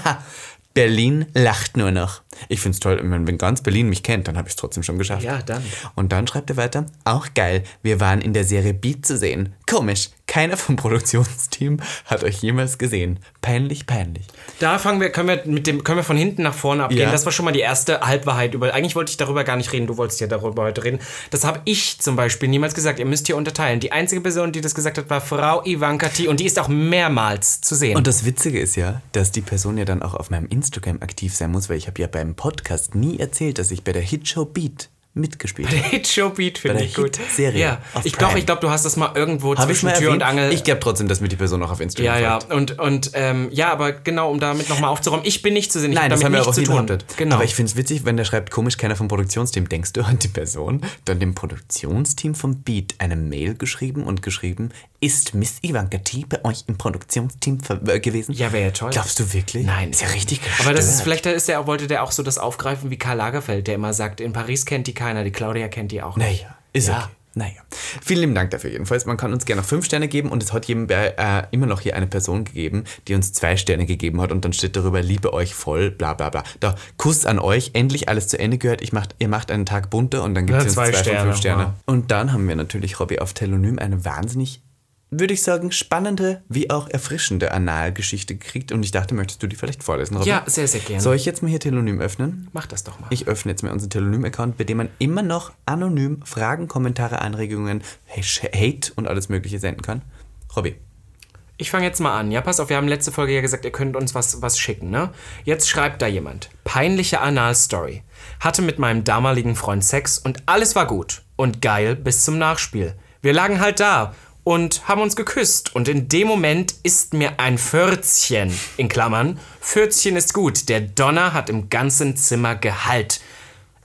Berlin lacht nur noch. Ich find's toll, wenn wenn ganz Berlin mich kennt, dann habe ich es trotzdem schon geschafft. Ja, dann. Und dann schreibt er weiter, auch geil, wir waren in der Serie Beat zu sehen. Komisch, keiner vom Produktionsteam hat euch jemals gesehen. Peinlich, peinlich. Da fangen wir, können wir mit dem, können wir von hinten nach vorne abgehen. Ja. Das war schon mal die erste Halbwahrheit über. Eigentlich wollte ich darüber gar nicht reden, du wolltest ja darüber heute reden. Das habe ich zum Beispiel niemals gesagt. Ihr müsst hier unterteilen. Die einzige Person, die das gesagt hat, war Frau Ivanka T. Und die ist auch mehrmals zu sehen. Und das Witzige ist ja, dass die Person ja dann auch auf meinem Instagram aktiv sein muss, weil ich habe ja beim Podcast nie erzählt, dass ich bei der Hitshow Beat mitgespielt Der hat. Hit-Show-Beat finde ich gut. Hit-Serie Ja, ich glaube, ich glaube, du hast das mal irgendwo Habe ich zwischen mal Tür erwähnt? und Angel. Ich glaube trotzdem, dass mir die Person auch auf Instagram ja, ja, folgt. und, und ähm, ja, aber genau, um damit nochmal aufzuräumen, ich bin nicht zu sehen, ich Nein, hab das damit haben wir auch zu tun. behauptet. Genau. Aber ich finde es witzig, wenn der schreibt, komisch, keiner vom Produktionsteam. Denkst du an die Person? Dann dem Produktionsteam vom Beat eine Mail geschrieben und geschrieben, ist Miss Ivanka T bei euch im Produktionsteam äh, gewesen? Ja, wäre ja toll. Glaubst du wirklich? Nein. Ist ja richtig Aber das ist gestört. vielleicht ist der, wollte der auch so das aufgreifen wie Karl Lagerfeld, der immer sagt, in Paris kennt die keiner, die Claudia kennt die auch nicht. Naja, ist Ja. okay. Naja. Vielen lieben Dank dafür jedenfalls. Man kann uns gerne noch fünf Sterne geben und es hat jedem äh, immer noch hier eine Person gegeben, die uns zwei Sterne gegeben hat und dann steht darüber, liebe euch voll, bla bla bla. Da, Kuss an euch, endlich alles zu Ende gehört. Ich macht, ihr macht einen Tag bunter und dann gibt Ja, es zwei zwei, von Sterne, fünf Sterne. wow. Und dann haben wir natürlich, Robby, auf Telonym eine wahnsinnig, würde ich sagen, spannende wie auch erfrischende Analgeschichte gekriegt und ich dachte, möchtest du die vielleicht vorlesen, Robby? Ja, sehr, sehr gerne. Soll ich jetzt mal hier Telonym öffnen? Mach das doch mal. Ich öffne jetzt mal unseren Telonym-Account, bei dem man immer noch anonym Fragen, Kommentare, Anregungen, Hate und alles Mögliche senden kann. Robby, Ich fange jetzt mal an. Ja, pass auf, wir haben letzte Folge ja gesagt, ihr könnt uns was, was schicken, ne? Jetzt schreibt da jemand. Peinliche Anal-Story. Hatte mit meinem damaligen Freund Sex und alles war gut und geil bis zum Nachspiel. Wir lagen halt da und haben uns geküsst und in dem Moment ist mir ein Förzchen, in Klammern, Förzchen ist gut, der Donner hat im ganzen Zimmer Gehalt.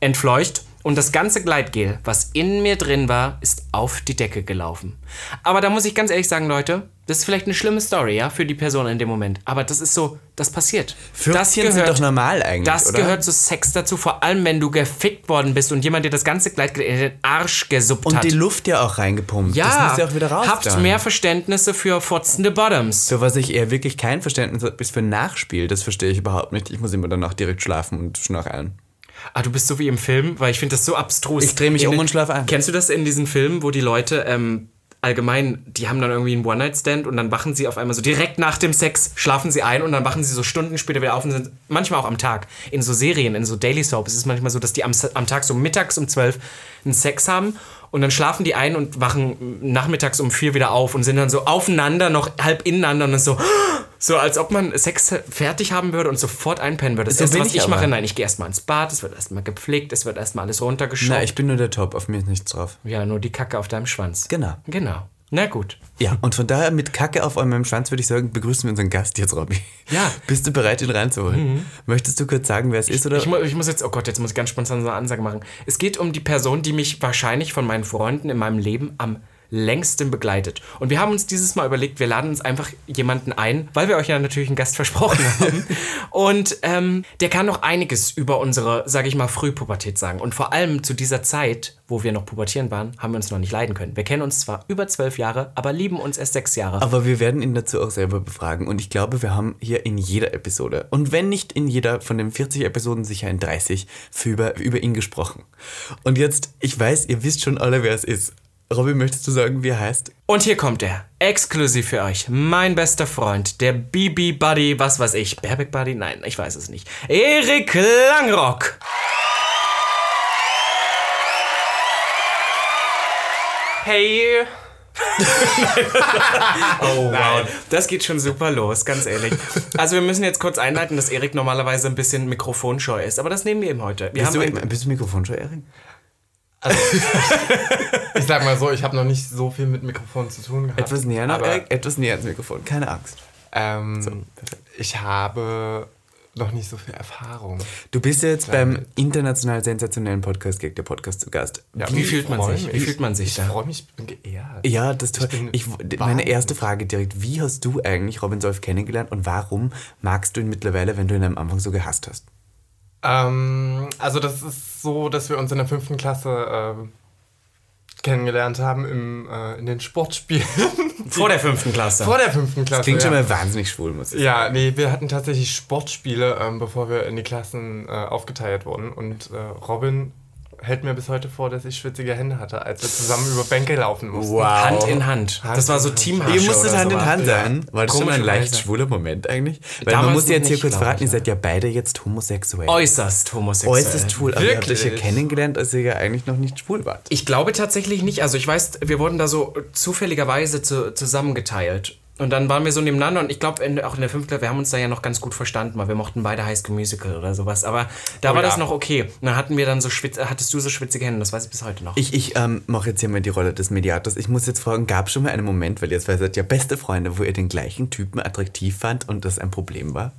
Entfleucht und das ganze Gleitgel, was in mir drin war, ist auf die Decke gelaufen. Aber da muss ich ganz ehrlich sagen, Leute, das ist vielleicht eine schlimme Story, ja, für die Person in dem Moment. Aber das ist so, das passiert. das Förzchen sind doch normal eigentlich, Das oder? gehört zu Sex dazu, vor allem wenn du gefickt worden bist und jemand dir das ganze Gleitgel in den Arsch gesuppt und hat. die Luft ja auch reingepumpt. ja, das muss ja auch wieder raus. habt dann. mehr Verständnisse für fotzende Bottoms. Für was ich eher wirklich kein Verständnis habe, ist für Nachspiel. Das verstehe ich überhaupt nicht. Ich muss immer danach direkt schlafen und schnarchen. Ah, du bist so wie im Film, weil ich finde das so abstrus. Ich dreh mich In um und schlaf ein. Kennst du das in diesen Filmen, wo die Leute ähm, allgemein, die haben dann irgendwie einen One-Night-Stand und dann wachen sie auf einmal so direkt nach dem Sex, schlafen sie ein und dann wachen sie so Stunden später wieder auf und sind manchmal auch am Tag. In so Serien, in so Daily Soaps ist es manchmal so, dass die am, am Tag so mittags um 12 einen Sex haben und dann schlafen die ein und wachen nachmittags um 4 wieder auf und sind dann so aufeinander, noch halb ineinander und so, so als ob man Sex fertig haben würde und sofort einpennen würde. Das So Erste, bin was ich aber. mache, nein, ich gehe erstmal ins Bad, es wird erstmal gepflegt, es wird erstmal alles runtergeschaut. Na, ich bin nur der Top. Auf mir ist nichts drauf. ja, nur die Kacke auf deinem Schwanz. Genau. Genau. Na gut. Ja, und von daher mit Kacke auf eurem Schwanz würde ich sagen, begrüßen wir unseren Gast jetzt, Robby. Ja. Bist du bereit, ihn reinzuholen? Möchtest du kurz sagen, wer es ist? Oder? Ich, ich muss jetzt, oh Gott, jetzt muss ich ganz spontan so eine Ansage machen. Es geht um die Person, die mich wahrscheinlich von meinen Freunden in meinem Leben am längsten begleitet. Und wir haben uns dieses Mal überlegt, wir laden uns einfach jemanden ein, weil wir euch ja natürlich einen Gast versprochen haben. Und ähm, der kann noch einiges über unsere, sage ich mal, Frühpubertät sagen. Und vor allem zu dieser Zeit, wo wir noch pubertieren waren, haben wir uns noch nicht leiden können. Wir kennen uns zwar über zwölf Jahre, aber lieben uns erst sechs Jahre. Aber wir werden ihn dazu auch selber befragen. Und ich glaube, wir haben hier in jeder Episode, und wenn nicht in jeder von den 40 Episoden, sicher in 30, für über, über ihn gesprochen. Und jetzt, ich weiß, ihr wisst schon alle, wer es ist. Robby, möchtest du sagen, wie er heißt? Und hier kommt er, exklusiv für euch, mein bester Freund, der BB Buddy, was weiß ich, Baerbeck Buddy? Nein, ich weiß es nicht. Erik Langrock. Hey. oh wow, das geht schon super los, ganz ehrlich. Also wir müssen jetzt kurz einleiten, dass Erik normalerweise ein bisschen mikrofonscheu ist, aber das nehmen wir ihm heute. Wir Bist haben du, ein, bist du Mikrofon schon, Erik? Ich sag mal so, ich habe noch nicht so viel mit Mikrofon zu tun gehabt. Etwas näher noch? Etwas näher ans Mikrofon, keine Angst. Ähm, ich habe noch nicht so viel Erfahrung. Du bist jetzt Klein beim international sensationellen Podcast Gag der Podcast zu Gast. Ja, Wie ich fühlt man sich? mich. Wie fühlt man sich ich da? Ich freue mich, ich bin geehrt. Ja, das toll. bin Ich, meine erste Frage direkt, wie hast du eigentlich Robin Solf kennengelernt und warum magst du ihn mittlerweile, wenn du ihn am Anfang so gehasst hast? Ähm, also das ist so, dass wir uns in der fünften Klasse ähm, kennengelernt haben im, äh, in den Sportspielen. vor der fünften Klasse. Vor der fünften Klasse. Klingt schon ja. mal wahnsinnig schwul, muss ich sagen. Ja, nee, wir hatten tatsächlich Sportspiele, ähm, bevor wir in die Klassen äh, aufgeteilt wurden. Und äh, Robin hält mir bis heute vor, dass ich schwitzige Hände hatte, als wir zusammen über Bänke laufen mussten. Wow. Hand in Hand. Hand Das war so in Hand. Teamharsche Ihr musstet Hand in. Hand sein. War das schon ein leicht schwuler Moment eigentlich? Weil Damals man muss jetzt hier kurz verraten, ihr seid ja beide jetzt homosexuell. Äußerst homosexuell. Äußerst schwul, aber ihr habt euch ja Wirklich? kennengelernt, als ihr ja eigentlich noch nicht schwul wart. Ich glaube tatsächlich nicht. Also ich weiß, wir wurden da so zufälligerweise zu, zusammengeteilt. Und dann waren wir so nebeneinander und ich glaube, auch in der fünften Klasse, wir haben uns da ja noch ganz gut verstanden, weil wir mochten beide High School Musical oder sowas. Aber da Oh war das ja. noch okay. Und dann hatten wir dann so schwitz, hattest du so schwitzige Hände, das weiß ich bis heute noch. Ich, ich ähm, mache jetzt hier mal die Rolle des Mediators. Ich muss jetzt fragen, gab es schon mal einen Moment, weil ihr zwei seid ja beste Freunde, wo ihr den gleichen Typen attraktiv fand und das ein Problem war?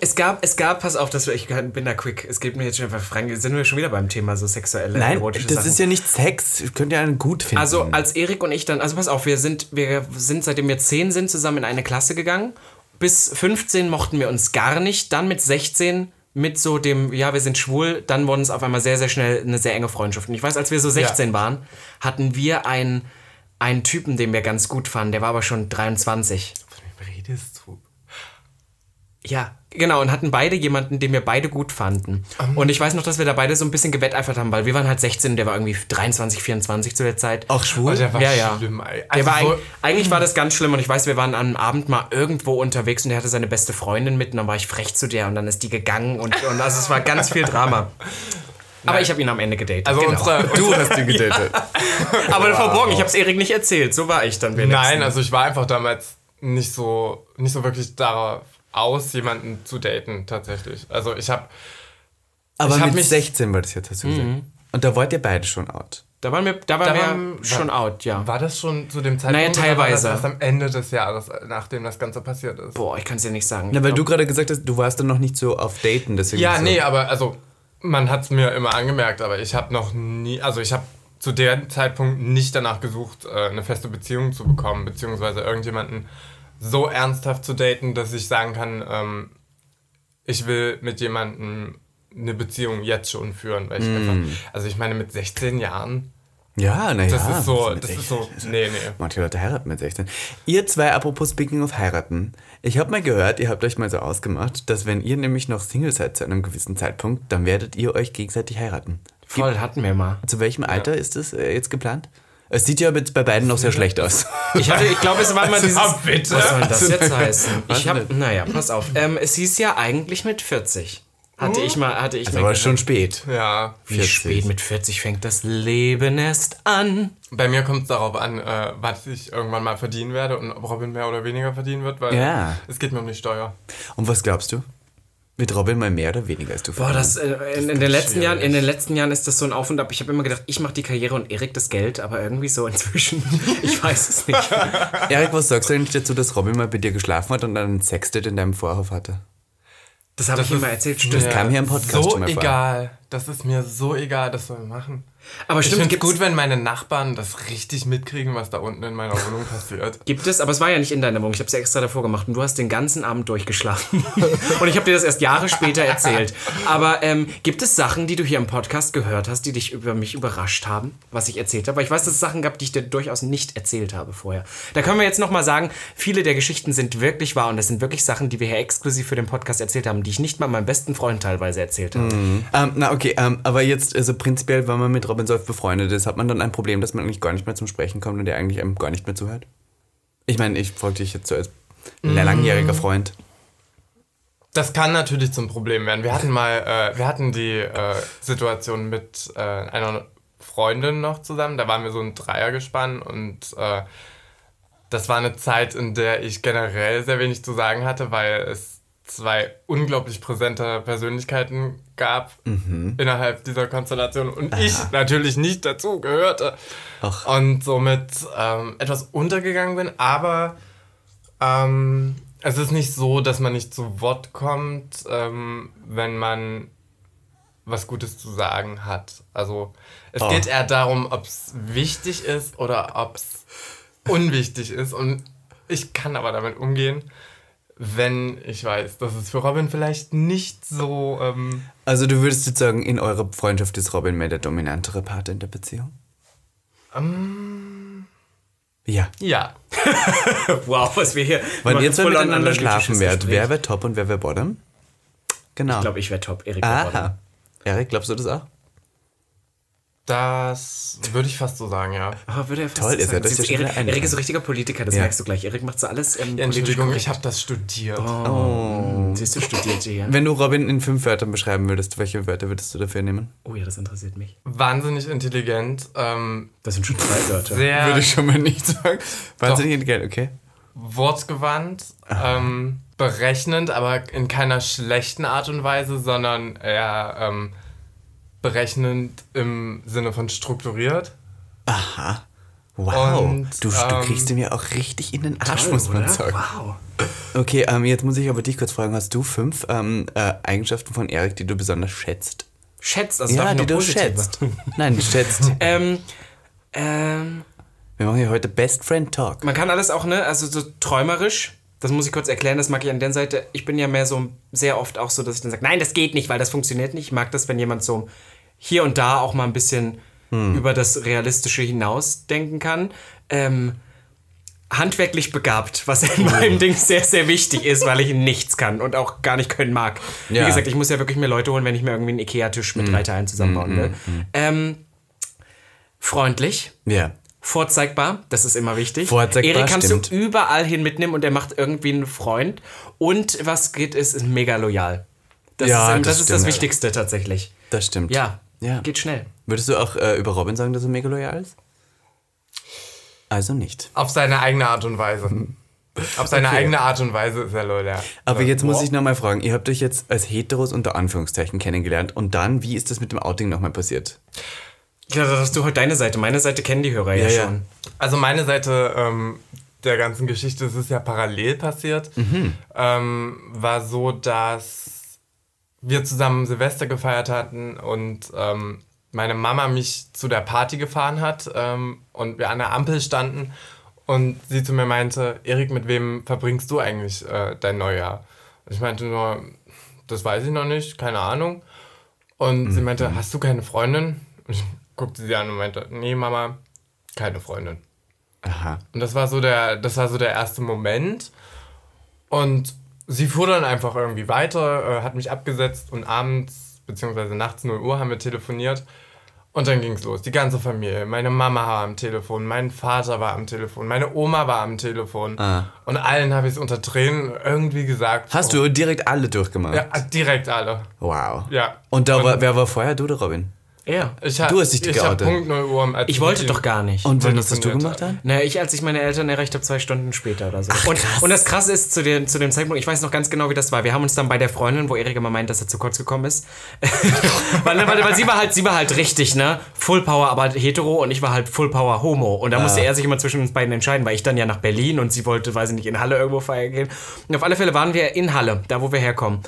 Es gab, es gab, pass auf, dass wir, ich bin da quick. Es geht mir jetzt schon einfach, Frank, sind wir schon wieder beim Thema so sexuelle, Nein, erotische das Sachen. ist ja nicht Sex. Ihr könnt ja einen gut finden. Also als Erik und ich dann, also pass auf, wir sind, wir sind, seitdem wir 10 sind, zusammen in eine Klasse gegangen. Bis 15 mochten wir uns gar nicht. Dann mit 16 mit so dem, ja, wir sind schwul, dann wurden es auf einmal sehr, sehr schnell eine sehr enge Freundschaft. Und ich weiß, als wir so 16 waren, hatten wir einen, einen Typen, den wir ganz gut fanden. Der war aber schon 23. Von wem redest du? Ja, genau, und hatten beide jemanden, den wir beide gut fanden. Und ich weiß noch, dass wir da beide so ein bisschen gewetteifert haben, weil wir waren halt 16, der war irgendwie 23, 24 zu der Zeit. auch schwul? Oh, der war Ja, ja. schlimm, Also war so, eig- eigentlich war das ganz schlimm und ich weiß, wir waren an einem Abend mal irgendwo unterwegs und der hatte seine beste Freundin mit und dann war ich frech zu der und dann ist die gegangen und, und also es war ganz viel Drama. Aber ich habe ihn am Ende gedatet. also genau. unsere, du hast ihn gedatet. Aber verborgen, ich habe es Erik nicht erzählt. So war ich dann wenigstens. Nein, also ich war einfach damals nicht so, nicht so wirklich darauf aus, jemanden zu daten, tatsächlich. Also ich habe Aber Ich hab mit mich- 16 war das jetzt, hast du gesagt. Und da wart ihr beide schon out. Da waren wir, da waren Da wir waren- schon out, ja. War das schon zu dem Zeitpunkt? Naja, oder war das teilweise. erst am Ende des Jahres, nachdem das Ganze passiert ist? Boah, ich kann es dir nicht sagen. Na, weil glaub- du gerade gesagt hast, du warst dann noch nicht so auf Daten, deswegen. Ja, so. nee, aber also man hat es mir immer angemerkt, aber ich habe noch nie, also ich habe zu dem Zeitpunkt nicht danach gesucht, äh, eine feste Beziehung zu bekommen, beziehungsweise irgendjemanden so ernsthaft zu daten, dass ich sagen kann, ähm, ich will mit jemandem eine Beziehung jetzt schon führen, weil ich einfach, also ich meine mit 16 Jahren, Ja, naja. das ist so, das ist 16. so, nee, nee. Manche Leute heiraten mit 16. Ihr zwei, apropos Speaking of heiraten. Ich habe mal gehört, ihr habt euch mal so ausgemacht, dass wenn ihr nämlich noch Single seid zu einem gewissen Zeitpunkt, dann werdet ihr euch gegenseitig heiraten. Voll, hatten wir mal. Zu welchem Alter ist das äh, jetzt geplant? Es sieht ja bei beiden noch sehr schlecht aus. Ich hatte, ich glaube, es war immer dieses. Ah, bitte. Was soll das jetzt heißen? Ich habe, denn? naja, pass auf. Ähm, es hieß ja eigentlich mit 40. Hatte ich mal, hatte ich Das mal. war gehört. schon spät. Ja, Wie spät mit 40 fängt das Leben erst an. bei mir kommt es darauf an, äh, was ich irgendwann mal verdienen werde und ob Robin mehr oder weniger verdienen wird, weil Ja. es geht mir um die Steuer. Und was glaubst du? Wird Robin mal mehr oder weniger als du Boah, das, äh, in, in, den letzten schwierig. Jahren, in den letzten Jahren ist das so ein Auf und Ab. Ich habe immer gedacht, ich mache die Karriere und Erik das Geld, aber irgendwie so inzwischen, ich weiß es nicht. Erik, was sagst du eigentlich dazu, dass Robin mal bei dir geschlafen hat und dann einen Sextet in deinem Vorhof hatte? Das habe ich Das immer ist- erzählt, stimmt. Das kam hier im Podcast so schon mal vor. egal. Das ist mir so egal, das soll wir machen. Aber Ich stimmt, finde es gibt's, gut, wenn meine Nachbarn das richtig mitkriegen, was da unten in meiner Wohnung passiert. gibt es, aber es war ja nicht in deiner Wohnung. Ich habe es ja extra davor gemacht und du hast den ganzen Abend durchgeschlafen. und ich habe dir das erst Jahre später erzählt. Aber ähm, gibt es Sachen, die du hier im Podcast gehört hast, die dich über mich überrascht haben, was ich erzählt habe? Weil ich weiß, dass es Sachen gab, die ich dir durchaus nicht erzählt habe vorher. Da können wir jetzt nochmal sagen, viele der Geschichten sind wirklich wahr und das sind wirklich Sachen, die wir hier exklusiv für den Podcast erzählt haben, die ich nicht mal meinem besten Freund teilweise erzählt habe. Ähm, na okay, ähm, aber jetzt, also prinzipiell, wenn man mit Robin Solf befreundet ist, hat man dann ein Problem, dass man eigentlich gar nicht mehr zum Sprechen kommt und der eigentlich einem gar nicht mehr zuhört? Ich meine, ich frage dich jetzt so als langjähriger Freund. Das kann natürlich zum Problem werden. Wir hatten mal, äh, wir hatten die äh, Situation mit äh, einer Freundin noch zusammen. Da waren wir so ein Dreiergespann und äh, das war eine Zeit, in der ich generell sehr wenig zu sagen hatte, weil es zwei unglaublich präsente Persönlichkeiten gab innerhalb dieser Konstellation und ich natürlich nicht dazu gehörte Ach. und somit ähm, etwas untergegangen bin, aber ähm, es ist nicht so, dass man nicht zu Wort kommt, ähm, wenn man was Gutes zu sagen hat. Also es Oh. geht eher darum, ob es wichtig ist oder ob es unwichtig ist. Und ich kann aber damit umgehen, wenn ich weiß, dass es für Robin vielleicht nicht so... Ähm, Also du würdest jetzt sagen, in eurer Freundschaft ist Robin mehr der dominantere Part in der Beziehung? ja. ja, Wow, was wir hier. Wenn ihr zwei miteinander schlafen werdet, Gespräch. wer wäre top und wer wäre bottom? Genau. Ich glaube, ich wäre top. Erik wäre bottom. Aha. Erik, glaubst du das auch? Das würde ich fast so sagen, ja. Aber würde er fast Toll so ist er, sagen. das ist ja Erik, Erik ist so richtiger Politiker, das Ja. merkst du gleich. Erik macht so alles ähm, Ja, Entschuldigung, ich habe das studiert. Oh, siehst du, studiert hier. Wenn du Robin in fünf Wörtern beschreiben würdest, welche Wörter würdest du dafür nehmen? Oh ja, das interessiert mich. Wahnsinnig intelligent, ähm, Das sind schon zwei Wörter. sehr Würde ich schon mal nicht sagen. Wahnsinnig intelligent, okay. wortgewandt, ähm, berechnend, aber in keiner schlechten Art und Weise, sondern eher ähm, berechnend im Sinne von strukturiert. Aha. Wow. Und, du, du ähm, kriegst ihn ja auch richtig in den Arsch, Toll, muss man oder? sagen. Wow. Okay, ähm, jetzt muss ich aber dich kurz fragen, hast du fünf ähm, äh, Eigenschaften von Erik, die du besonders schätzt? Schätzt, also ja, die du schätzt. Nein, schätzt. Ähm, ähm, Wir machen hier heute Best Friend Talk. man kann alles auch, ne, also so träumerisch, das muss ich kurz erklären, das mag ich an der Seite. Ich bin ja mehr so sehr oft auch so, dass ich dann sage, nein, das geht nicht, weil das funktioniert nicht. Ich mag das, wenn jemand so hier und da auch mal ein bisschen über das Realistische hinaus denken kann. Ähm, handwerklich begabt, was in meinem Ding sehr, sehr wichtig ist, weil ich nichts kann und auch gar nicht können mag. Ja. Wie gesagt, ich muss ja wirklich mir Leute holen, wenn ich mir irgendwie einen Ikea-Tisch mit drei Teilen zusammenbauen will. Ähm, freundlich. Ja. Vorzeigbar, das ist immer wichtig. Vorzeigbar, Erik kannst stimmt. du überall hin mitnehmen und er macht irgendwie einen Freund. Und was geht, ist, ist mega loyal. Das Ja, ist, das das, ist das. Wichtigste tatsächlich. Das stimmt. Ja, Ja. geht schnell. Würdest du auch äh, über Robin sagen, dass er mega loyal ist? Also nicht. Auf seine eigene Art und Weise. Auf seine Okay. eigene Art und Weise ist er loyal. Aber jetzt muss ich nochmal fragen, ihr habt euch jetzt als Heteros unter Anführungszeichen kennengelernt und dann, wie ist das mit dem Outing nochmal passiert? Ja, da hast du heute deine Seite. Meine Seite kennen die Hörer ja, Ja, ja. schon. Also meine Seite ähm, der ganzen Geschichte, es ist ja parallel passiert, ähm, war so, dass wir zusammen Silvester gefeiert hatten und ähm, meine Mama mich zu der Party gefahren hat ähm, und wir an der Ampel standen und sie zu mir meinte, Erik, mit wem verbringst du eigentlich äh, dein Neujahr? Und ich meinte nur, das weiß ich noch nicht, keine Ahnung. Und sie meinte, hast du keine Freundin? Und ich guckte sie an und meinte, nee, Mama, keine Freundin. Aha. Und das war so der, das war so der erste Moment. Und sie fuhr dann einfach irgendwie weiter, äh, hat mich abgesetzt und abends, beziehungsweise nachts 0 Uhr haben wir telefoniert. Und dann ging's los. Die ganze Familie. Meine Mama war am Telefon, mein Vater war am Telefon, meine Oma war am Telefon. Ah. Und allen habe ich es unter Tränen irgendwie gesagt. Hast du direkt alle durchgemacht? Ja, direkt alle. Wow. Ja. Und da war, wer war vorher, du oder Robin? Ja. Ich hab, Du hast dich geoutet. Punkt 0 Uhr. als Ich wollte doch gar nicht. Und wann hast das du gemacht dann? Naja, ich, als ich meine Eltern erreicht habe, zwei Stunden später oder so. und, und das Krasse ist, zu, den, zu dem Zeitpunkt, ich weiß noch ganz genau, wie das war. Wir haben uns dann bei der Freundin, wo Erik immer meint, dass er zu kurz gekommen ist. weil, weil, weil sie war halt, sie war halt richtig, ne? Full Power, aber hetero und ich war halt Full Power Homo. Und da musste er sich immer zwischen uns beiden entscheiden, weil ich dann ja nach Berlin und sie wollte, weiß ich nicht, in Halle irgendwo feiern gehen. Und auf alle Fälle waren wir in Halle, da wo wir herkommen.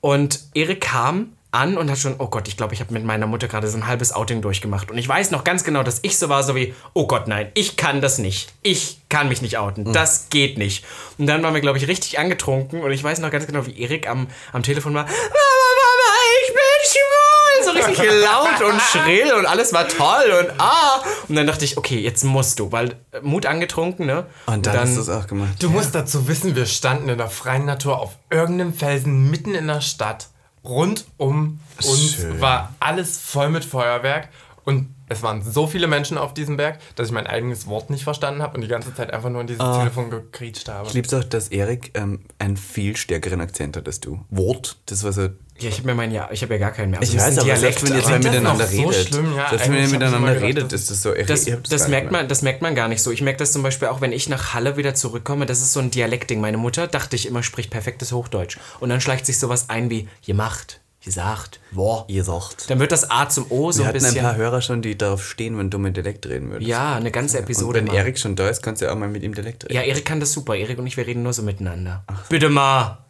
Und Erik kam an und hat schon, oh Gott, ich glaube, ich habe mit meiner Mutter gerade so ein halbes Outing durchgemacht. Und ich weiß noch ganz genau, dass ich so war, so wie, oh Gott, nein, ich kann das nicht. Ich kann mich nicht outen. Das geht nicht. Und dann waren wir, glaube ich, richtig angetrunken und ich weiß noch ganz genau, wie Erik am, am Telefon war, Mama, Mama, ich bin schwul. So richtig laut und schrill und alles war toll und ah. Und dann dachte ich, okay, jetzt musst du, weil äh, Mut angetrunken, ne? Und dann, hast du es auch gemacht. Du musst dazu wissen, wir standen in der freien Natur auf irgendeinem Felsen mitten in der Stadt. Rund um uns Schön. war alles voll mit Feuerwerk und es waren so viele Menschen auf diesem Berg, dass ich mein eigenes Wort nicht verstanden habe und die ganze Zeit einfach nur in dieses Ah. Telefon gekriecht habe. Ich lieb's auch, dass Erik ähm, einen viel stärkeren Akzent hat als du. Wort, das war so. Ja, ich habe mir meinen, ja, ich habe ja gar keinen mehr. Also Ich das weiß, ein aber selbst wenn ihr zwei das miteinander noch so redet, schlimm? Ja, selbst wenn ihr miteinander redet, das ist das so. Ich, Das, ihr das, gar merkt mehr. man, das merkt man gar nicht so. Ich merke das zum Beispiel auch, wenn ich nach Halle wieder zurückkomme. Das ist so ein Dialektding. Meine Mutter, dachte ich immer, spricht perfektes Hochdeutsch. Und dann schleicht sich sowas ein wie gemacht, gesagt, boah. Ihr sagt. Dann wird das A zum O so Wir ein hatten ein bisschen. paar Hörer schon, die darauf stehen, wenn du mit Dialekt reden würdest. ja, eine ganze Und Episode. wenn mal. Erik schon da ist, kannst du ja auch mal mit ihm Dialekt reden. ja, Erik kann das super. Erik und ich, wir reden nur so miteinander. Bitte mal.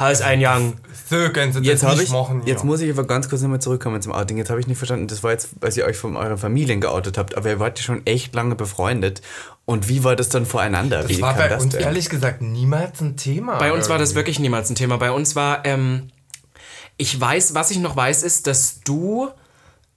Hals einjagen. So sie Jetzt das habe nicht ich, machen. jetzt ja. muss ich aber ganz kurz nochmal zurückkommen zum Outing. Jetzt habe ich nicht verstanden, das war jetzt, weil ihr euch von euren Familien geoutet habt, aber ihr wart ja schon echt lange befreundet. Und wie war das dann voreinander? wie das war kam bei das uns denn? ehrlich gesagt niemals ein Thema. Bei uns war das irgendwie. wirklich niemals ein Thema. Bei uns war, ähm, ich weiß, was ich noch weiß, ist, dass du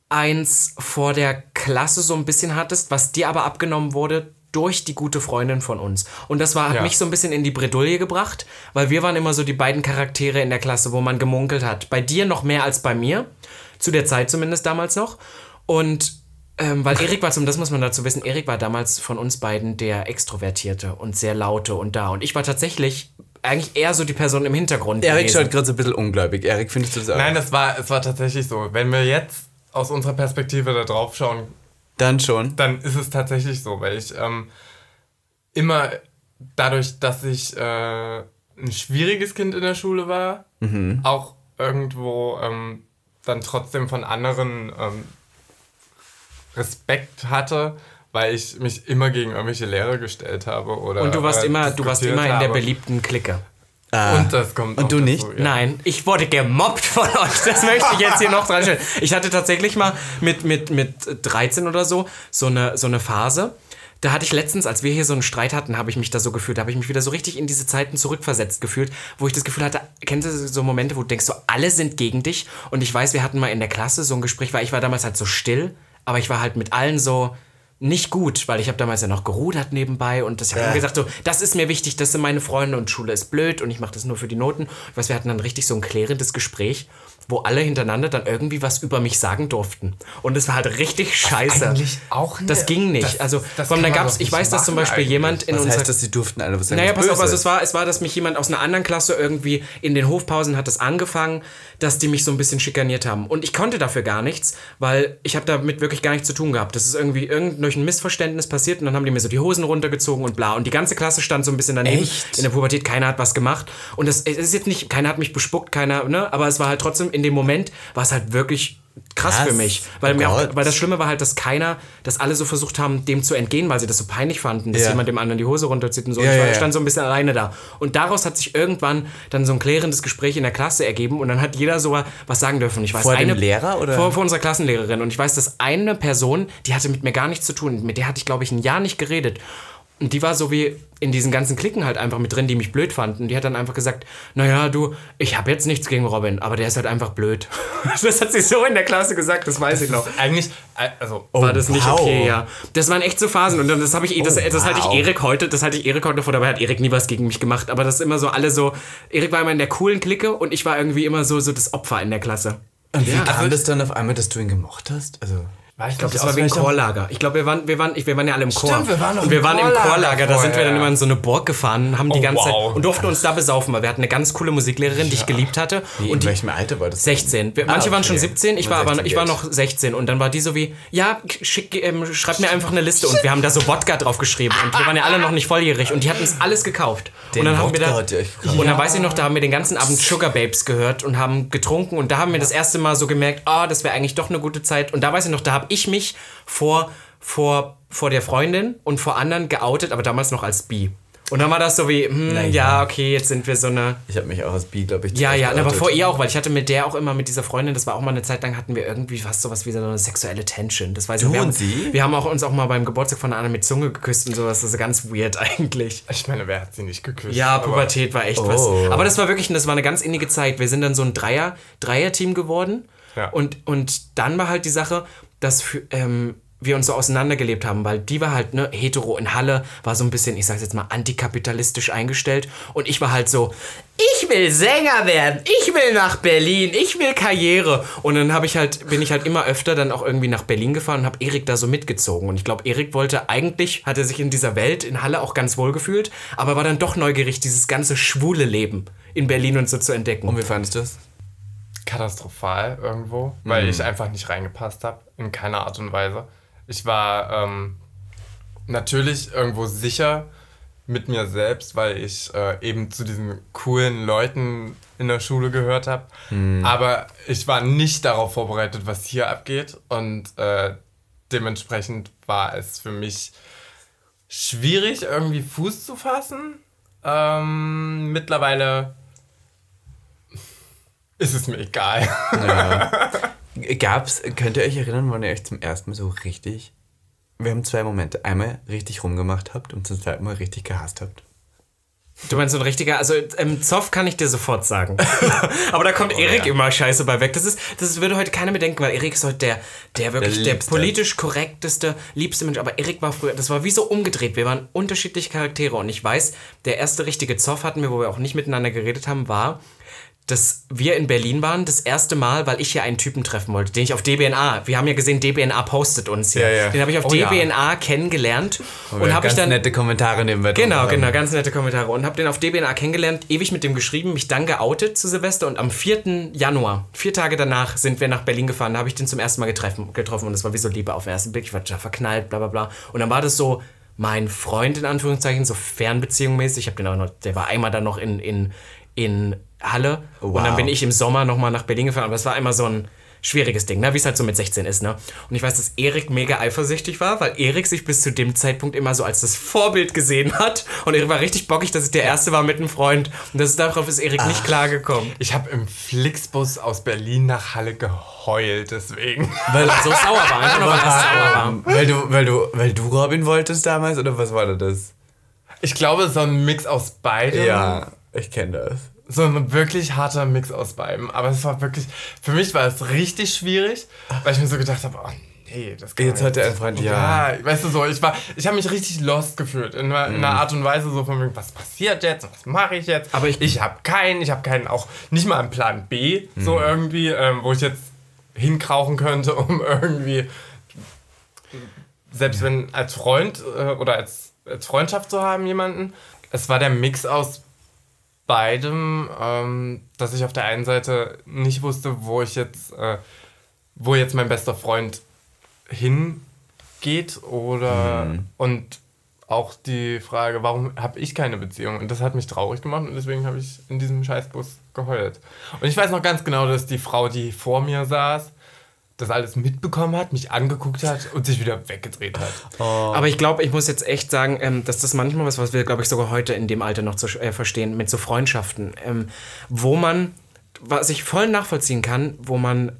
eins vor der Klasse so ein bisschen hattest, was dir aber abgenommen wurde durch die gute Freundin von uns. Und das war, hat Ja. mich so ein bisschen in die Bredouille gebracht, weil wir waren immer so die beiden Charaktere in der Klasse, wo man gemunkelt hat. Bei dir noch mehr als bei mir, zu der Zeit zumindest damals noch. Und Ähm, weil Erik war zum, das muss man dazu wissen, Erik war damals von uns beiden der Extrovertierte und sehr laute und da. Und ich war tatsächlich eigentlich eher so die Person im Hintergrund. Erik schaut gerade so ein bisschen ungläubig. Erik, findest du das auch? Nein, es war, es war tatsächlich so. Wenn wir jetzt aus unserer Perspektive da drauf schauen, Dann schon. dann ist es tatsächlich so, weil ich ähm, immer dadurch, dass ich äh, ein schwieriges Kind in der Schule war, auch irgendwo ähm, dann trotzdem von anderen ähm, Respekt hatte, weil ich mich immer gegen irgendwelche Lehrer gestellt habe oder Und du warst äh, immer, du warst immer in der habe. beliebten Clique. Und das kommt Und du dazu, nicht? Ja. Nein, ich wurde gemobbt von euch. Das möchte ich jetzt hier noch dran stellen. Ich hatte tatsächlich mal mit, mit, mit 13 oder so so eine, so eine Phase. Da hatte ich letztens, als wir hier so einen Streit hatten, habe ich mich da so gefühlt, da habe ich mich wieder so richtig in diese Zeiten zurückversetzt gefühlt, wo ich das Gefühl hatte, kennst du so Momente, wo du denkst, so alle sind gegen dich? Und ich weiß, wir hatten mal in der Klasse so ein Gespräch, weil ich war damals halt so still, aber ich war halt mit allen so nicht gut, weil ich habe damals ja noch gerudert nebenbei und das ich habe immer gesagt so, das ist mir wichtig, das sind meine Freunde und Schule ist blöd und ich mache das nur für die Noten. Weiß, wir hatten dann richtig so ein klärendes Gespräch, wo alle hintereinander dann irgendwie was über mich sagen durften. Und es war halt richtig scheiße. eigentlich auch ne- Das ging nicht. das- also, das kann dann gab's, ich nicht weiß, dass zum Beispiel eigentlich. jemand in Was unserer heißt, dass sie durften alle was sagen? naja, pass auf, also es war, es war, dass mich jemand aus einer anderen Klasse irgendwie in den Hofpausen hat es angefangen, dass die mich so ein bisschen schikaniert haben. Und ich konnte dafür gar nichts, weil ich habe damit wirklich gar nichts zu tun gehabt. Das ist irgendwie irgend durch ein Missverständnis passiert und dann haben die mir so die Hosen runtergezogen und bla. Und die ganze Klasse stand so ein bisschen daneben. Echt? In der Pubertät, keiner hat was gemacht. Und es ist jetzt nicht, keiner hat mich bespuckt, keiner, ne? Aber es war halt trotzdem, in dem Moment war es halt wirklich krass Krass. für mich. Weil, Oh mir auch, weil das Schlimme war halt, dass keiner, dass alle so versucht haben, dem zu entgehen, weil sie das so peinlich fanden, dass Ja. jemand dem anderen die Hose runterzieht und so. Ja, und ich war, ja. stand so ein bisschen alleine da. Und daraus hat sich irgendwann dann so ein klärendes Gespräch in der Klasse ergeben und dann hat jeder so was sagen dürfen. Ich weiß, Vor dem eine, Lehrer, oder? Vor, vor unserer Klassenlehrerin. Und ich weiß, dass eine Person, die hatte mit mir gar nichts zu tun, mit der hatte ich, glaube ich, ein Jahr nicht geredet. Und die war so wie in diesen ganzen Klicken halt einfach mit drin, die mich blöd fanden. Die hat dann einfach gesagt, naja, du, ich habe jetzt nichts gegen Robin, aber der ist halt einfach blöd. Das hat sie so in der Klasse gesagt, das weiß ich noch. Eigentlich, äh, also War das nicht wow. okay, ja. Das waren echt so Phasen und dann das habe ich, das, Oh, das halte ich. Erik heute, das halte ich Erik heute vor, dabei hat Erik nie was gegen mich gemacht, aber das ist immer so alle so, Erik war immer in der coolen Clique und ich war irgendwie immer so, so das Opfer in der Klasse. Und wie kam Also- das dann auf einmal, dass du ihn gemocht hast? Also, ich, Ich glaube, das war wegen Chorlager. Ich glaube, wir waren, wir, waren, ich- wir waren ja alle im Chor. wir waren noch und wir im waren im Chorlager. Da sind wir dann immer in so eine Burg gefahren, haben die Oh, ganze wow. Zeit und durften uns da besaufen, weil wir hatten eine ganz coole Musiklehrerin, die ich geliebt hatte. wie, und in die, welchem Alter war das? 16. Wir, manche Ah, waren okay. schon 17, ich war, aber, 16 ich war noch 16 und dann war die so wie, ja, schick, ähm, schreib mir einfach eine Liste und wir haben da so Wodka drauf geschrieben und wir waren ja alle noch nicht volljährig und die hatten uns alles gekauft. Den und dann haben wir Wodka da, hat ihr euch und dann weiß ich noch, da haben wir den ganzen Abend Sugar Babes gehört und haben getrunken und da haben wir das erste Mal so gemerkt, ah, das wäre eigentlich doch eine gute Zeit und da weiß ich noch, da habe ich mich vor, vor, vor der Freundin und vor anderen geoutet, aber damals noch als bi. Und dann war das so wie, hm, Naja. ja, okay, jetzt sind wir so eine Ich habe mich auch als Bi, glaube ich, ja, ja, aber geoutet. vor ihr auch, weil ich hatte mit der auch immer, mit dieser Freundin, das war auch mal eine Zeit lang, hatten wir irgendwie fast sowas wie so eine sexuelle Tension. Das weiß ich Du wir und haben, sie? Wir haben auch uns auch mal beim Geburtstag von Anna mit Zunge geküsst und sowas. Das ist ganz weird eigentlich. Ich meine, wer hat sie nicht geküsst? Ja, Aber- Pubertät war echt Oh. was. Aber das war wirklich, das war eine ganz innige Zeit. Wir sind dann so ein Dreier, Dreier-Team geworden. Ja. Und, und dann war halt die Sache, dass ähm, wir uns so auseinandergelebt haben, weil die war halt, ne, hetero in Halle, war so ein bisschen, ich sag's jetzt mal, antikapitalistisch eingestellt. Und ich war halt so, ich will Sänger werden, ich will nach Berlin, ich will Karriere. Und dann habe ich halt, bin ich halt immer öfter dann auch irgendwie nach Berlin gefahren und habe Erik da so mitgezogen. Und ich glaube, Erik wollte eigentlich, hat er sich in dieser Welt in Halle auch ganz wohl gefühlt, aber war dann doch neugierig, dieses ganze schwule Leben in Berlin und so zu entdecken. Und wie fandest du das? Katastrophal irgendwo, Mhm. weil ich einfach nicht reingepasst habe, in keiner Art und Weise. Ich war ähm, natürlich irgendwo sicher mit mir selbst, weil ich äh, eben zu diesen coolen Leuten in der Schule gehört habe. Mhm. Aber ich war nicht darauf vorbereitet, was hier abgeht und äh, dementsprechend war es für mich schwierig, irgendwie Fuß zu fassen. Ähm, mittlerweile ist es mir egal. Gab's, könnt ihr euch erinnern, wann ihr euch zum ersten Mal so richtig. Wir haben zwei Momente. Einmal richtig rumgemacht habt und zum zweiten Mal richtig gehasst habt. Du meinst so ein richtiger, also im Zoff kann ich dir sofort sagen. Aber da kommt Erik ja. immer scheiße bei weg. Das ist, das würde heute keiner bedenken, weil Erik ist heute der, der wirklich der, Liebste. politisch korrekteste, liebste Mensch. Aber Erik war früher, das war wie so umgedreht. Wir waren unterschiedliche Charaktere und ich weiß, der erste richtige Zoff hatten wir, wo wir auch nicht miteinander geredet haben, war dass wir in Berlin waren, das erste Mal, weil ich hier einen Typen treffen wollte, den ich auf DBNA, wir haben ja gesehen, DBNA postet uns hier. Ja, ja. Den habe ich auf Oh ja. DBNA kennengelernt und Und habe ich ganz dann nette Kommentare nehmen wir Genau, genau, ganz nette Kommentare. Und habe den auf DBNA kennengelernt, ewig mit dem geschrieben, mich dann geoutet zu Silvester und am 4. Januar, vier Tage danach, sind wir nach Berlin gefahren. Da habe ich den zum ersten Mal getreffen, getroffen und es war wie so Liebe auf den ersten Blick. Ich war da verknallt, bla bla bla. Und dann war das so mein Freund in Anführungszeichen, so Fernbeziehung mäßig. Ich habe den auch noch, der war einmal dann noch in, in, in Halle und dann Wow. bin ich im Sommer nochmal nach Berlin gefahren. Aber das war immer so ein schwieriges Ding, ne? wie es halt so mit 16 ist. Ne? Und ich weiß, dass Erik mega eifersüchtig war, weil Erik sich bis zu dem Zeitpunkt immer so als das Vorbild gesehen hat. Und Erik war richtig bockig, dass ich der Erste war mit einem Freund. Und das, darauf ist Erik nicht klargekommen. Ich habe im Flixbus aus Berlin nach Halle geheult, deswegen. Weil er so sauer war, einfach nur weil er sauer war. Weil du, weil, du, weil du Robin wolltest damals oder was war das? Ich glaube, so ein Mix aus beidem. Ja, ich kenne das. So ein wirklich harter Mix aus beidem. Aber es war wirklich, für mich war es richtig schwierig, weil ich mir so gedacht habe, oh nee, das kann Jetzt man hat er ein Freund, ja. Ja, weißt du so, ich war, ich habe mich richtig lost gefühlt. In einer, in einer Art und Weise so von wegen, was passiert jetzt? Was mache ich jetzt? Aber ich- ich habe keinen, ich habe keinen, auch nicht mal einen Plan B, so irgendwie, ähm, wo ich jetzt hinkrauchen könnte, um irgendwie, selbst wenn als Freund äh, oder als, als Freundschaft zu haben, jemanden. Es war der Mix aus beidem, ähm, dass ich auf der einen Seite nicht wusste, wo ich jetzt, äh, wo jetzt mein bester Freund hingeht oder und auch die Frage, warum habe ich keine Beziehung? Und das hat mich traurig gemacht und deswegen habe ich in diesem Scheißbus geheult. Und ich weiß noch ganz genau, dass die Frau, die vor mir saß, das alles mitbekommen hat, mich angeguckt hat und sich wieder weggedreht hat. Aber ich glaube, ich muss jetzt echt sagen, ähm, dass das manchmal was, was wir, glaube ich, sogar heute in dem Alter noch zu äh, verstehen, mit so Freundschaften, ähm, wo man, was ich voll nachvollziehen kann, wo man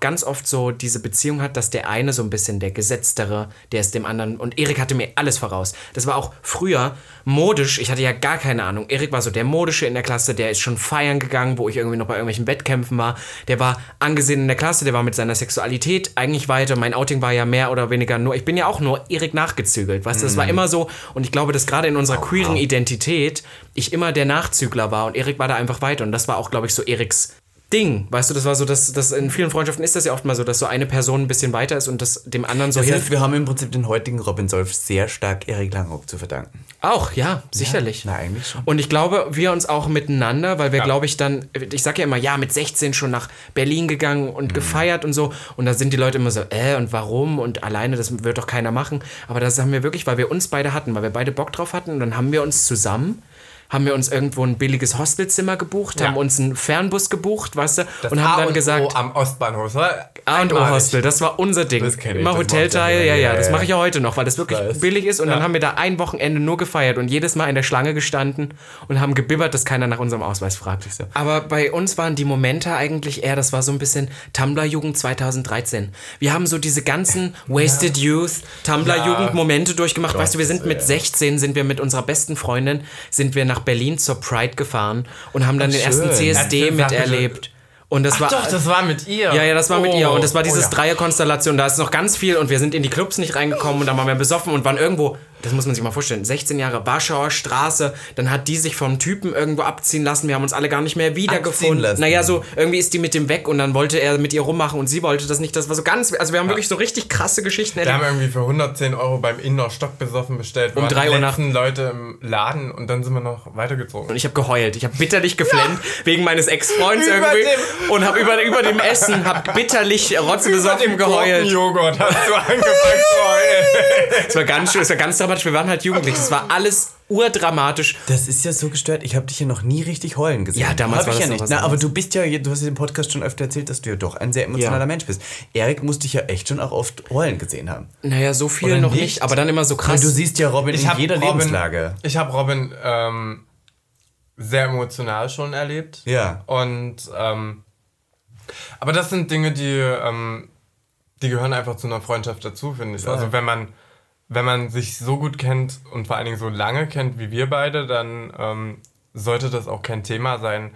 ganz oft so diese Beziehung hat, dass der eine so ein bisschen der Gesetztere, der ist dem anderen. Und Erik hatte mir alles voraus. Das war auch früher modisch. Ich hatte ja gar keine Ahnung. Erik war so der Modische in der Klasse, der ist schon feiern gegangen, wo ich irgendwie noch bei irgendwelchen Wettkämpfen war. Der war angesehen in der Klasse, der war mit seiner Sexualität eigentlich weiter. Mein Outing war ja mehr oder weniger nur, ich bin ja auch nur Erik nachgezügelt. Weißt du, das war immer so. Und ich glaube, dass gerade in unserer queeren Identität ich immer der Nachzügler war und Erik war da einfach weiter. Und das war auch, glaube ich, so Eriks Ding, weißt du, das war so, dass, dass in vielen Freundschaften ist das ja oft mal so, dass so eine Person ein bisschen weiter ist und das dem anderen so Das hilft. heißt, wir haben im Prinzip den heutigen Robin Solf sehr stark Erik Langhoff zu verdanken. Auch, ja, sicherlich. Na, eigentlich schon. Und ich glaube, wir uns auch miteinander, weil wir, glaube ich, dann, ich sag ja immer, ja, mit 16 schon nach Berlin gegangen und gefeiert und so. Und da sind die Leute immer so, äh, und warum? Und alleine, das wird doch keiner machen. Aber das haben wir wirklich, weil wir uns beide hatten, weil wir beide Bock drauf hatten. Und dann haben wir uns zusammen, haben wir uns irgendwo ein billiges Hostelzimmer gebucht, Ja. haben uns einen Fernbus gebucht, weißt du, Das und haben A dann und gesagt, O am Ostbahnhof. war A und O. Hostel, das war unser Ding. Das kenn ich, Immer das Hotelteil, ja, ja- ja, ja, das ja. mache ich ja heute noch, weil das wirklich weiß. billig ist. Und dann haben wir da ein Wochenende nur gefeiert und jedes Mal in der Schlange gestanden und haben gebibbert, dass keiner nach unserem Ausweis fragt. Aber bei uns waren die Momente eigentlich eher, das war so ein bisschen Tumblr-Jugend 2013. Wir haben so diese ganzen Wasted Youth, Tumblr-Jugend-Momente durchgemacht. weißt du, wir sind mit 16, sind wir mit unserer besten Freundin, sind wir nach Berlin zur Pride gefahren und haben dann den ersten schön. CSD Erzähl, miterlebt. Und das war Doch, das war mit ihr. ja, ja, das war mit Oh, ihr. Und das war oh dieses ja. Dreierkonstellation. Da ist noch ganz viel und wir sind in die Clubs nicht reingekommen und dann waren wir besoffen und waren irgendwo, das muss man sich mal vorstellen, 16 Jahre Warschauer Straße. Dann hat die sich vom Typen irgendwo abziehen lassen. Wir haben uns alle gar nicht mehr wiedergefunden. Naja, so irgendwie ist die mit dem weg und dann wollte er mit ihr rummachen und sie wollte das nicht. Das war so ganz, also wir haben wirklich so richtig krasse Geschichten Wir erlebt. haben irgendwie für 110 Euro beim Indoor Stock besoffen bestellt. Wir Um waren drei die Uhr letzten Leute im Laden und dann sind wir noch weitergezogen. Und ich habe geheult. Ich habe bitterlich geflennt wegen meines Ex-Freunds irgendwie. dem- Und habe über, über dem Essen, habe bitterlich rotzebesoffen geheult. Joghurt hast du angefangen zu heulen. Es war ganz schön, es war ganz dramatisch. Wir waren halt jugendlich. Es war alles urdramatisch. Das ist ja so gestört. Ich habe dich ja noch nie richtig heulen gesehen. Ja, damals Hab war ich das ja nicht. was Na, aber du bist ja, du hast ja im Podcast schon öfter erzählt, dass du ja doch ein sehr emotionaler Ja. Mensch bist. Erik musste dich ja echt schon auch oft heulen gesehen haben. Naja, so viel Oder noch nicht? nicht, aber dann immer so Weil krass. du siehst ja Robin in hab jeder Robin, Lebenslage. Ich habe Robin ähm, sehr emotional schon erlebt. Ja. Und ähm, aber das sind Dinge, die, ähm, die gehören einfach zu einer Freundschaft dazu, finde ich. Also wenn man, wenn man sich so gut kennt und vor allen Dingen so lange kennt wie wir beide, dann ähm, sollte das auch kein Thema sein,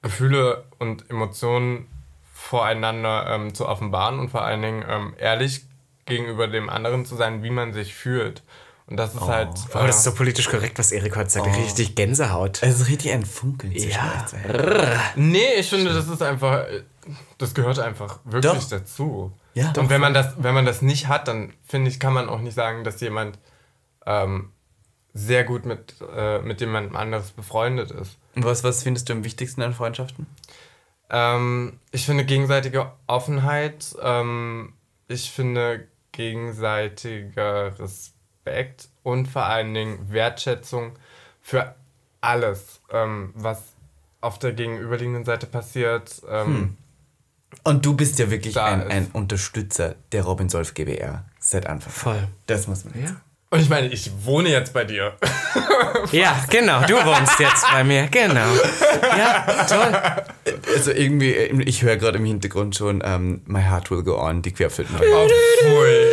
Gefühle und Emotionen voreinander ähm, zu offenbaren und vor allen Dingen ähm, ehrlich gegenüber dem anderen zu sein, wie man sich fühlt. Und das ist halt. Oh, das ist so politisch korrekt, was Erik heute sagt. Richtig Gänsehaut. Es ist richtig ein Funkeln zwischen Ja. Nee, ich finde, das ist einfach. Das gehört einfach wirklich Doch. dazu. Ja, Und doch, wenn man das, wenn man das nicht hat, dann finde ich, kann man auch nicht sagen, dass jemand ähm, sehr gut mit, äh, mit jemandem anderes befreundet ist. Und was, was findest du am wichtigsten an Freundschaften? Ähm, ich finde gegenseitige Offenheit, ähm, ich finde gegenseitiger Respekt und vor allen Dingen Wertschätzung für alles, ähm, was auf der gegenüberliegenden Seite passiert. Ähm, Und du bist ja wirklich ein, ein Unterstützer der Robin Solf GBR seit Anfang. Voll. Das muss man. Ja. Und ich meine, ich wohne jetzt bei dir. Ja, genau. Du wohnst jetzt bei mir. Genau. Ja, toll. Also irgendwie, ich höre gerade im Hintergrund schon ähm, My Heart Will Go On, die Querflöten. Oh, pfui.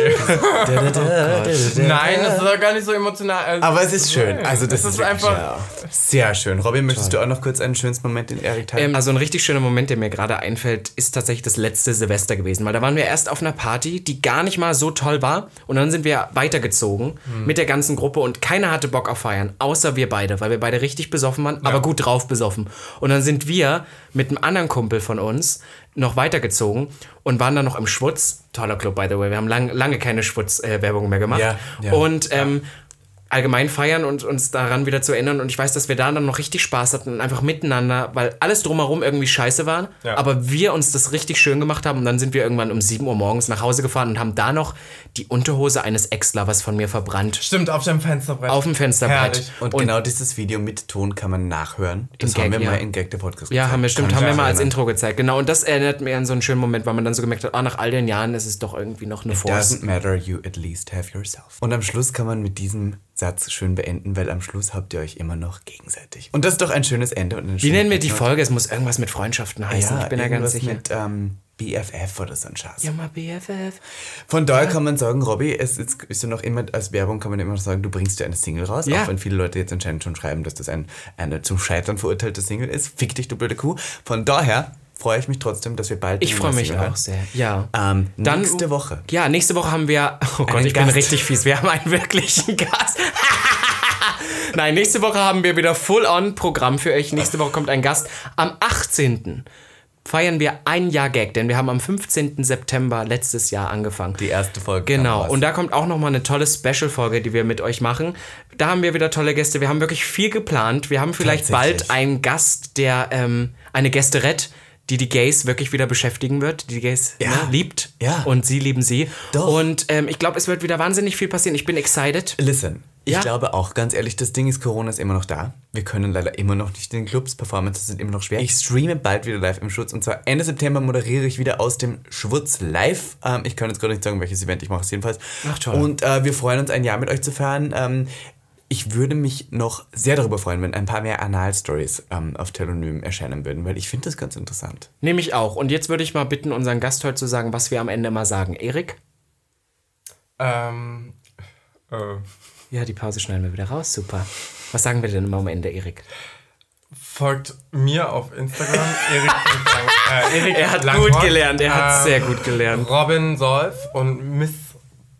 Nein, das ist doch gar nicht so emotional. Also, Aber es ist schön. Also das es ist, ist einfach. ja, sehr schön. Robin, möchtest du auch noch kurz einen schönsten Moment in Erik teilen? Ähm, also ein richtig schöner Moment, der mir gerade einfällt, ist tatsächlich das letzte Silvester gewesen. Weil da waren wir erst auf einer Party, die gar nicht mal so toll war. Und dann sind wir weitergezogen mit der ganzen Gruppe und keiner hatte Bock auf Feiern, außer wir beide, weil wir beide richtig besoffen waren, aber gut drauf besoffen. Und dann sind wir mit einem anderen Kumpel von uns noch weitergezogen und waren dann noch im Schwutz. Toller Club, by the way. Wir haben lang, lange keine Schwutz-Werbung mehr gemacht. Ja, ja. Und ähm, allgemein feiern und uns daran wieder zu erinnern. Und ich weiß, dass wir da dann noch richtig Spaß hatten und einfach miteinander, weil alles drumherum irgendwie scheiße war, Ja. aber wir uns das richtig schön gemacht haben. Und dann sind wir irgendwann um 7 Uhr morgens nach Hause gefahren und haben da noch die Unterhose eines Ex-Lovers von mir verbrannt. Stimmt, auf dem Fensterbrett. Auf dem Fensterbrett. Herrlich. und, genau dieses Video mit Ton kann man nachhören. Das haben Gag, wir ja. mal in Gag der Podcast Ja, haben wir, stimmt, Kann haben wir mal als erinnern. Intro gezeigt. Genau, und das erinnert mich an so einen schönen Moment, weil man dann so gemerkt hat, ah, nach all den Jahren ist es doch irgendwie noch eine Force. Doesn't matter, you at least have yourself. Und am Schluss kann man mit diesem Satz schön beenden, weil am Schluss habt ihr euch immer noch gegenseitig. Und das ist doch ein schönes Ende. Und ein Wie nennen wir die Folge? Es muss irgendwas mit Freundschaften heißen. Ja, ich bin ja ganz sicher. mit ähm, BFF oder so ein Schatz. ja, mal BFF. Von daher kann man sagen, Robby, es ist, ist ja noch immer, als Werbung kann man immer noch sagen, du bringst dir eine Single raus, Ja. auch wenn viele Leute jetzt anscheinend schon schreiben, dass das ein, eine zum Scheitern verurteilte Single ist. Fick dich, du blöde Kuh. Von daher freue ich mich trotzdem, dass wir bald Ich freue mich auch hören. sehr. Ja. Ähm, Dann- nächste Woche. Ja, nächste Woche haben wir. Oh Gott, Einen ich bin Gast. richtig fies. Wir haben einen wirklichen Gast. Nein, nächste Woche haben wir wieder Full-on-Programm für euch. Nächste Woche kommt ein Gast. Am 18. feiern wir ein Jahr Gag, denn wir haben am 15. September letztes Jahr angefangen. Die erste Folge. Genau, und da kommt auch nochmal eine tolle Special-Folge, die wir mit euch machen. Da haben wir wieder tolle Gäste. Wir haben wirklich viel geplant. Wir haben vielleicht bald einen Gast, der ähm, eine Gästerette, die die Gays wirklich wieder beschäftigen wird, die die Gays Ja. ne, liebt. Ja. Und sie lieben sie. Doch. Und ähm, ich glaube, es wird wieder wahnsinnig viel passieren. Ich bin excited. Listen, ich Ja. glaube auch, ganz ehrlich, das Ding ist, Corona ist immer noch da. Wir können leider immer noch nicht in den Clubs, Performances sind immer noch schwer. Ich streame bald wieder live im Schutz und zwar Ende September moderiere ich wieder aus dem Schwutz live. Ähm, ich kann jetzt gerade nicht sagen, welches Event ich mache, es jedenfalls. Ach, toll. Und äh, wir freuen uns, ein Jahr mit euch zu feiern. Ähm, ich würde mich noch sehr darüber freuen, wenn ein paar mehr Anal-Stories ähm, auf Telonym erscheinen würden, weil ich finde das ganz interessant. Nehme ich auch. Und jetzt würde ich mal bitten, unseren Gast heute zu sagen, was wir am Ende mal sagen. Erik? Ähm, äh, Ja, die Pause schneiden wir wieder raus. Super. Was sagen wir denn immer am Ende, Erik? folgt mir auf Instagram. Erik. äh, Erik Er hat Langrock. gut gelernt. Er hat Ähm, sehr gut gelernt. Robin Solf und Miss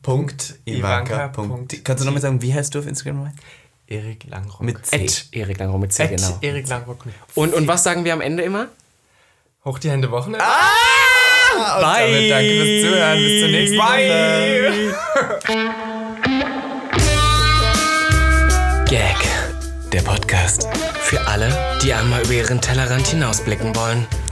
Punkt Ivanka. Punkt. Kannst du nochmal sagen, wie heißt du auf Instagram? Erik Langrock. Mit C. Erik Langro mit C, At genau. Erik Langrock mit Und, und was sagen wir am Ende immer? Hoch die Hände Wochenende. Ah, und damit danke fürs Zuhören. Bis zur nächsten Woche. Gag. Der Podcast Für alle, die einmal über ihren Tellerrand hinausblicken wollen.